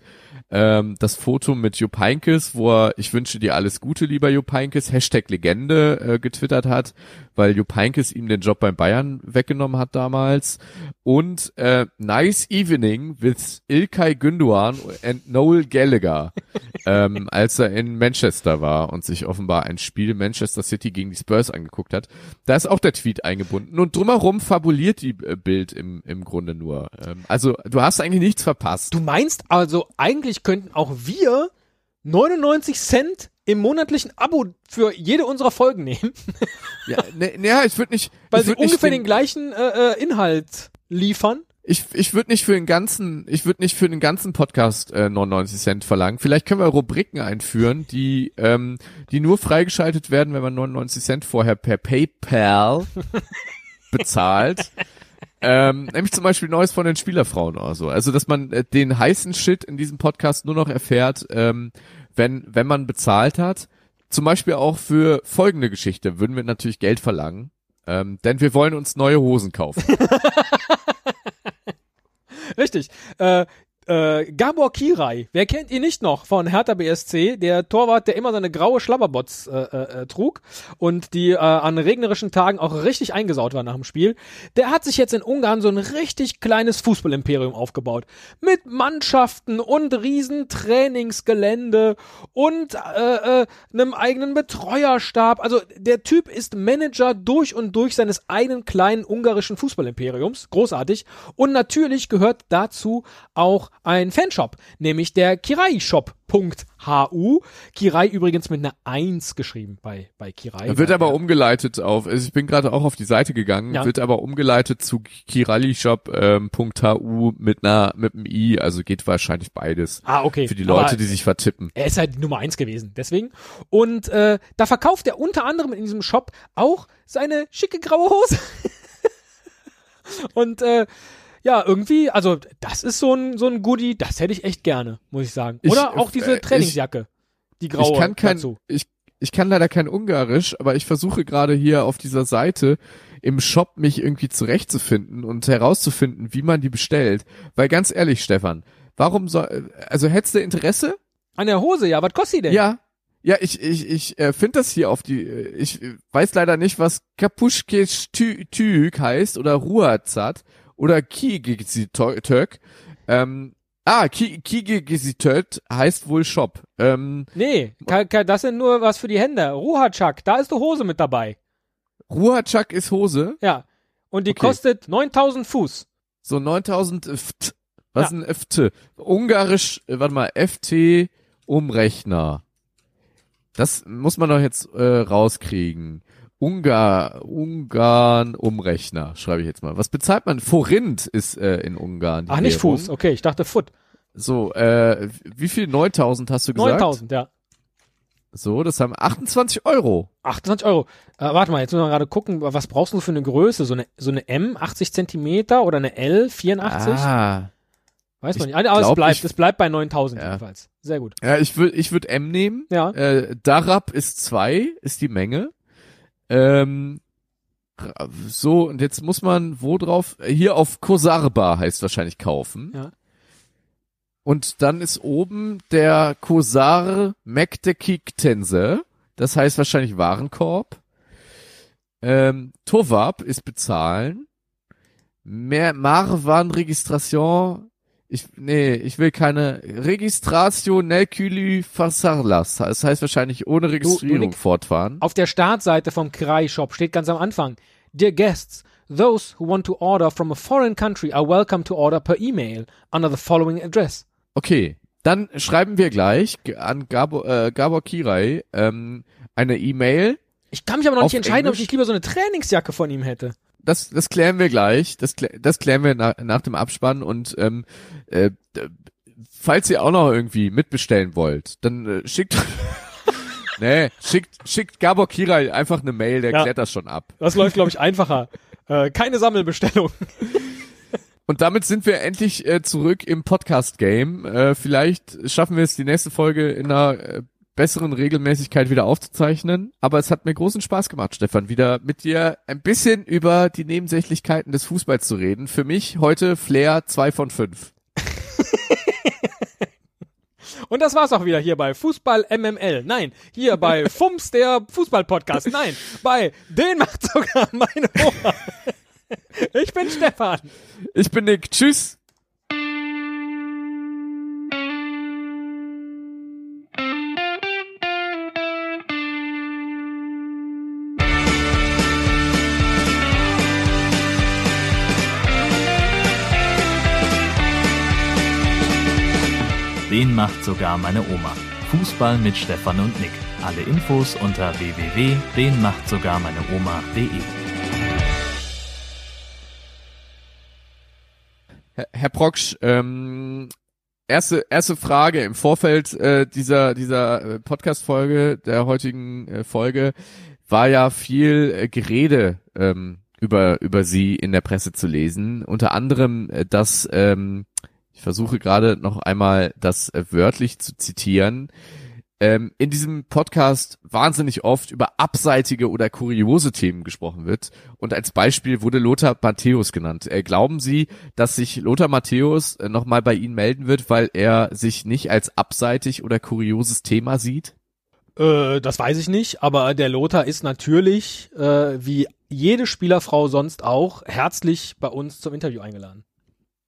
Ähm, das Foto mit Jupp Heynckes, wo er Ich wünsche dir alles Gute, lieber Jupp Heynckes, Hashtag Legende äh, getwittert hat, weil Jupp Heynckes ihm den Job beim Bayern weggenommen hat damals. Und äh, Nice Evening with Ilkay Gündoğan and Noel Gallagher, ähm, als er in Manchester war und sich offenbar ein Spiel Manchester City gegen die Spurs angeguckt hat. Da ist auch der Tweet eingebunden und drumherum fabuliert die äh, Bild im, im Grunde nur. Ähm, also du hast eigentlich nichts verpasst. Du meinst also, eigentlich könnten auch wir 99 Cent im monatlichen Abo für jede unserer Folgen nehmen, Ja, ne, ne, ich würde nicht, weil sie ungefähr den gleichen äh, äh, Inhalt liefern. Ich, ich würde nicht für den ganzen, ich würde nicht für den ganzen Podcast äh, 99 Cent verlangen. Vielleicht können wir Rubriken einführen, die, ähm, die nur freigeschaltet werden, wenn man 99 Cent vorher per PayPal bezahlt. ähm, nämlich zum Beispiel Neues von den Spielerfrauen oder so. Also, dass man äh, den heißen Shit in diesem Podcast nur noch erfährt, ähm, wenn, wenn man bezahlt hat. Zum Beispiel auch für folgende Geschichte würden wir natürlich Geld verlangen. Ähm, denn wir wollen uns neue Hosen kaufen. Richtig. Äh, äh, Gabor Kirai, wer kennt ihn nicht noch von Hertha BSC, der Torwart, der immer seine graue Schlabberbots äh, äh, äh, trug und die äh, an regnerischen Tagen auch richtig eingesaut war nach dem Spiel, der hat sich jetzt in Ungarn so ein richtig kleines Fußballimperium aufgebaut. Mit Mannschaften und riesen Trainingsgelände und äh, äh, einem eigenen Betreuerstab. Also der Typ ist Manager durch und durch seines eigenen kleinen ungarischen Fußballimperiums. Großartig. Und natürlich gehört dazu auch ein Fanshop, nämlich der KiraiShop.hu. Kirai übrigens mit einer 1 geschrieben bei, bei Kirai. Wird aber er- umgeleitet auf, also ich bin gerade auch auf die Seite gegangen, Ja. wird aber umgeleitet zu kiralishop.hu ähm, .hu mit einer, mit einem i, also geht wahrscheinlich beides. Ah, okay. Für die Leute, Aber- die sich vertippen. Er ist halt die Nummer eins gewesen, deswegen. Und äh, da verkauft er unter anderem in diesem Shop auch seine schicke graue Hose. Und äh, ja, irgendwie, also das ist so ein so ein Goodie, das hätte ich echt gerne, muss ich sagen. Ich, Oder auch äh, diese ich- Trainingsjacke, die graue ich kann kein, dazu. ich, ich kann leider kein Ungarisch, aber ich versuche gerade hier auf dieser Seite im Shop mich irgendwie zurechtzufinden und herauszufinden, wie man die bestellt. Weil ganz ehrlich, Stefan, warum soll, also hättest du Interesse? An der Hose, ja, was kostet die denn? Ja. Ja, ich, ich, ich äh, finde das hier auf die, äh, ich äh, weiß leider nicht, was Kapuschkisch Tüg heißt oder Ruazat oder Kigizitök. Ähm, ah, Kigizitök heißt wohl Shop. Ähm, Nee, ka- ka- das sind nur was für die Hände. Ruhatschak, da ist die Hose mit dabei. Ruachak ist Hose. Ja. Und die Okay. kostet 9000 Fuß. So 9000 Ft. Was Ja. ist ein FT? Ungarisch, äh, warte mal, FT Umrechner. Das muss man doch jetzt äh, rauskriegen. Ungar, Ungarn Umrechner, schreibe ich jetzt mal. Was bezahlt man? Forint ist äh, in Ungarn. die Ach, nicht Währung. Fuß. Okay, ich dachte Foot. So, äh, wie viel? 9000 hast du gesagt? 9000, ja. So, das haben 28 Euro. 28 Euro. Äh, warte mal, jetzt müssen wir gerade gucken, was brauchst du für eine Größe? So eine, so eine M, 80 Zentimeter oder eine L, 84? Ah. Weiß man ich nicht. Aber es glaub, bleibt, ich- es bleibt bei 9000 Ja. jedenfalls. Sehr gut. Ja, ich würde ich würd M nehmen. Ja. Äh, Darab ist zwei, ist die Menge. Ähm, so, und jetzt muss man wo drauf? Hier auf Kosarba heißt wahrscheinlich kaufen. Ja. Und dann ist oben der Kosar Mektekiktense. Das heißt wahrscheinlich Warenkorb. Ähm, Tovab ist bezahlen. Mer Marwan Registration. Ich, nee, ich will keine Registration Nelkülü Farsarlas. Das heißt wahrscheinlich ohne Registrierung Nick- fortfahren. Auf der Startseite vom Krai Shop steht ganz am Anfang, Dear guests, those who want to order from a foreign country are welcome to order per email under the following address. Okay, dann schreiben wir gleich an Gabor, äh, Gabor Kirai ähm, eine E-Mail. Ich kann mich aber noch nicht entscheiden, ob Englisch? ich nicht lieber so eine Trainingsjacke von ihm hätte. Das, das klären wir gleich. Das, das klären wir nach, nach dem Abspann. Und ähm, äh, falls ihr auch noch irgendwie mitbestellen wollt, dann äh, schickt nee, schickt, schickt Gabor Kirai einfach eine Mail, der Ja. klärt das schon ab. Das läuft, glaube ich, einfacher. Äh, keine Sammelbestellung. Und damit sind wir endlich äh, zurück im Podcast-Game. Äh, vielleicht schaffen wir es, die nächste Folge in einer äh, besseren Regelmäßigkeit wieder aufzuzeichnen. Aber es hat mir großen Spaß gemacht, Stefan, wieder mit dir ein bisschen über die Nebensächlichkeiten des Fußballs zu reden. Für mich heute Flair 2 von 5. Und das war's auch wieder hier bei Fußball MML. Nein, hier bei Fums, der Fußball-Podcast. Nein, bei Den macht sogar meine Oma. Ich bin Stefan. Ich bin Nick. Tschüss. Den macht sogar meine Oma. Fußball mit Stefan und Nick. Alle Infos unter www.denmachtsogarmeineoma.de. Herr, Herr Proksch, ähm, erste erste Frage im Vorfeld äh, dieser dieser äh, Podcast-Folge der heutigen äh, Folge war ja viel äh, Gerede ähm, über über Sie in der Presse zu lesen. Unter anderem, äh, dass ähm, ich versuche gerade noch einmal das äh, wörtlich zu zitieren. Ähm, in diesem Podcast wahnsinnig oft über abseitige oder kuriose Themen gesprochen wird. Und als Beispiel wurde Lothar Matthäus genannt. Äh, glauben Sie, dass sich Lothar Matthäus äh, nochmal bei Ihnen melden wird, weil er sich nicht als abseitig oder kurioses Thema sieht? Äh, das weiß ich nicht, aber der Lothar ist natürlich, äh, wie jede Spielerfrau sonst auch, herzlich bei uns zum Interview eingeladen.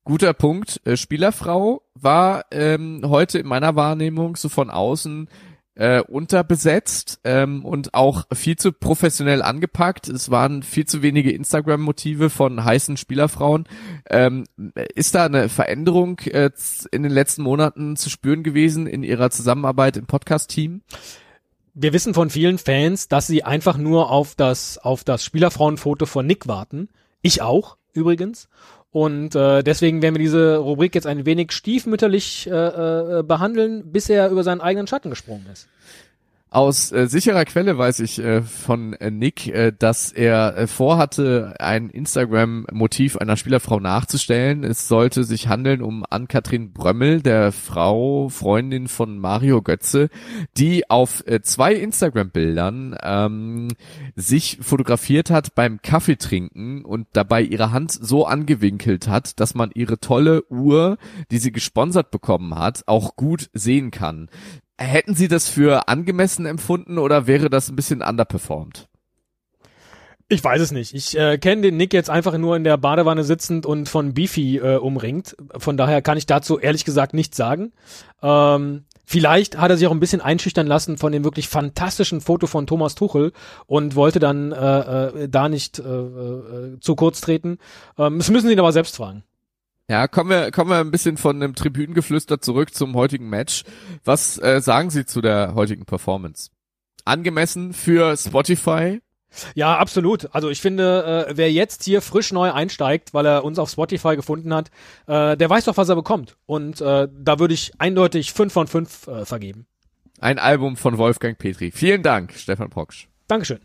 Guter Punkt. Äh, Spielerfrau war ähm, heute in meiner Wahrnehmung so von außen äh, unterbesetzt ähm, und auch viel zu professionell angepackt. Es waren viel zu wenige Instagram-Motive von heißen Spielerfrauen. Ähm, ist da eine Veränderung äh, in den letzten Monaten zu spüren gewesen in ihrer Zusammenarbeit im Podcast-Team? Wir wissen von vielen Fans, dass sie einfach nur auf das, auf das Spielerfrauenfoto von Nick warten. Ich auch, übrigens. Und äh, deswegen werden wir diese Rubrik jetzt ein wenig stiefmütterlich äh, äh, behandeln, bis er über seinen eigenen Schatten gesprungen ist. Aus äh, sicherer Quelle weiß ich äh, von äh, Nick, äh, dass er äh, vorhatte, ein Instagram-Motiv einer Spielerfrau nachzustellen. Es sollte sich handeln um Ann-Kathrin Brömmel, der Frau, Freundin von Mario Götze, die auf äh, zwei Instagram-Bildern ähm, sich fotografiert hat beim Kaffeetrinken und dabei ihre Hand so angewinkelt hat, dass man ihre tolle Uhr, die sie gesponsert bekommen hat, auch gut sehen kann. Hätten Sie das für angemessen empfunden oder wäre das ein bisschen underperformed? Ich weiß es nicht. Ich äh, kenne den Nick jetzt einfach nur in der Badewanne sitzend und von Beefy äh, umringt. Von daher kann ich dazu ehrlich gesagt nichts sagen. Ähm, vielleicht hat er sich auch ein bisschen einschüchtern lassen von dem wirklich fantastischen Foto von Thomas Tuchel und wollte dann äh, äh, da nicht äh, äh, zu kurz treten. Ähm, das müssen Sie ihn aber selbst fragen. Ja, kommen wir, kommen wir ein bisschen von einem Tribünengeflüster zurück zum heutigen Match. Was äh, sagen Sie zu der heutigen Performance? angemessen für Spotify. Ja, absolut. Also ich finde, äh, wer jetzt hier frisch neu einsteigt, weil er uns auf Spotify gefunden hat, äh, der weiß doch, was er bekommt. Und äh, da würde ich eindeutig fünf von fünf äh, vergeben. Ein Album von Wolfgang Petri. Vielen Dank, Stefan Proksch. Dankeschön.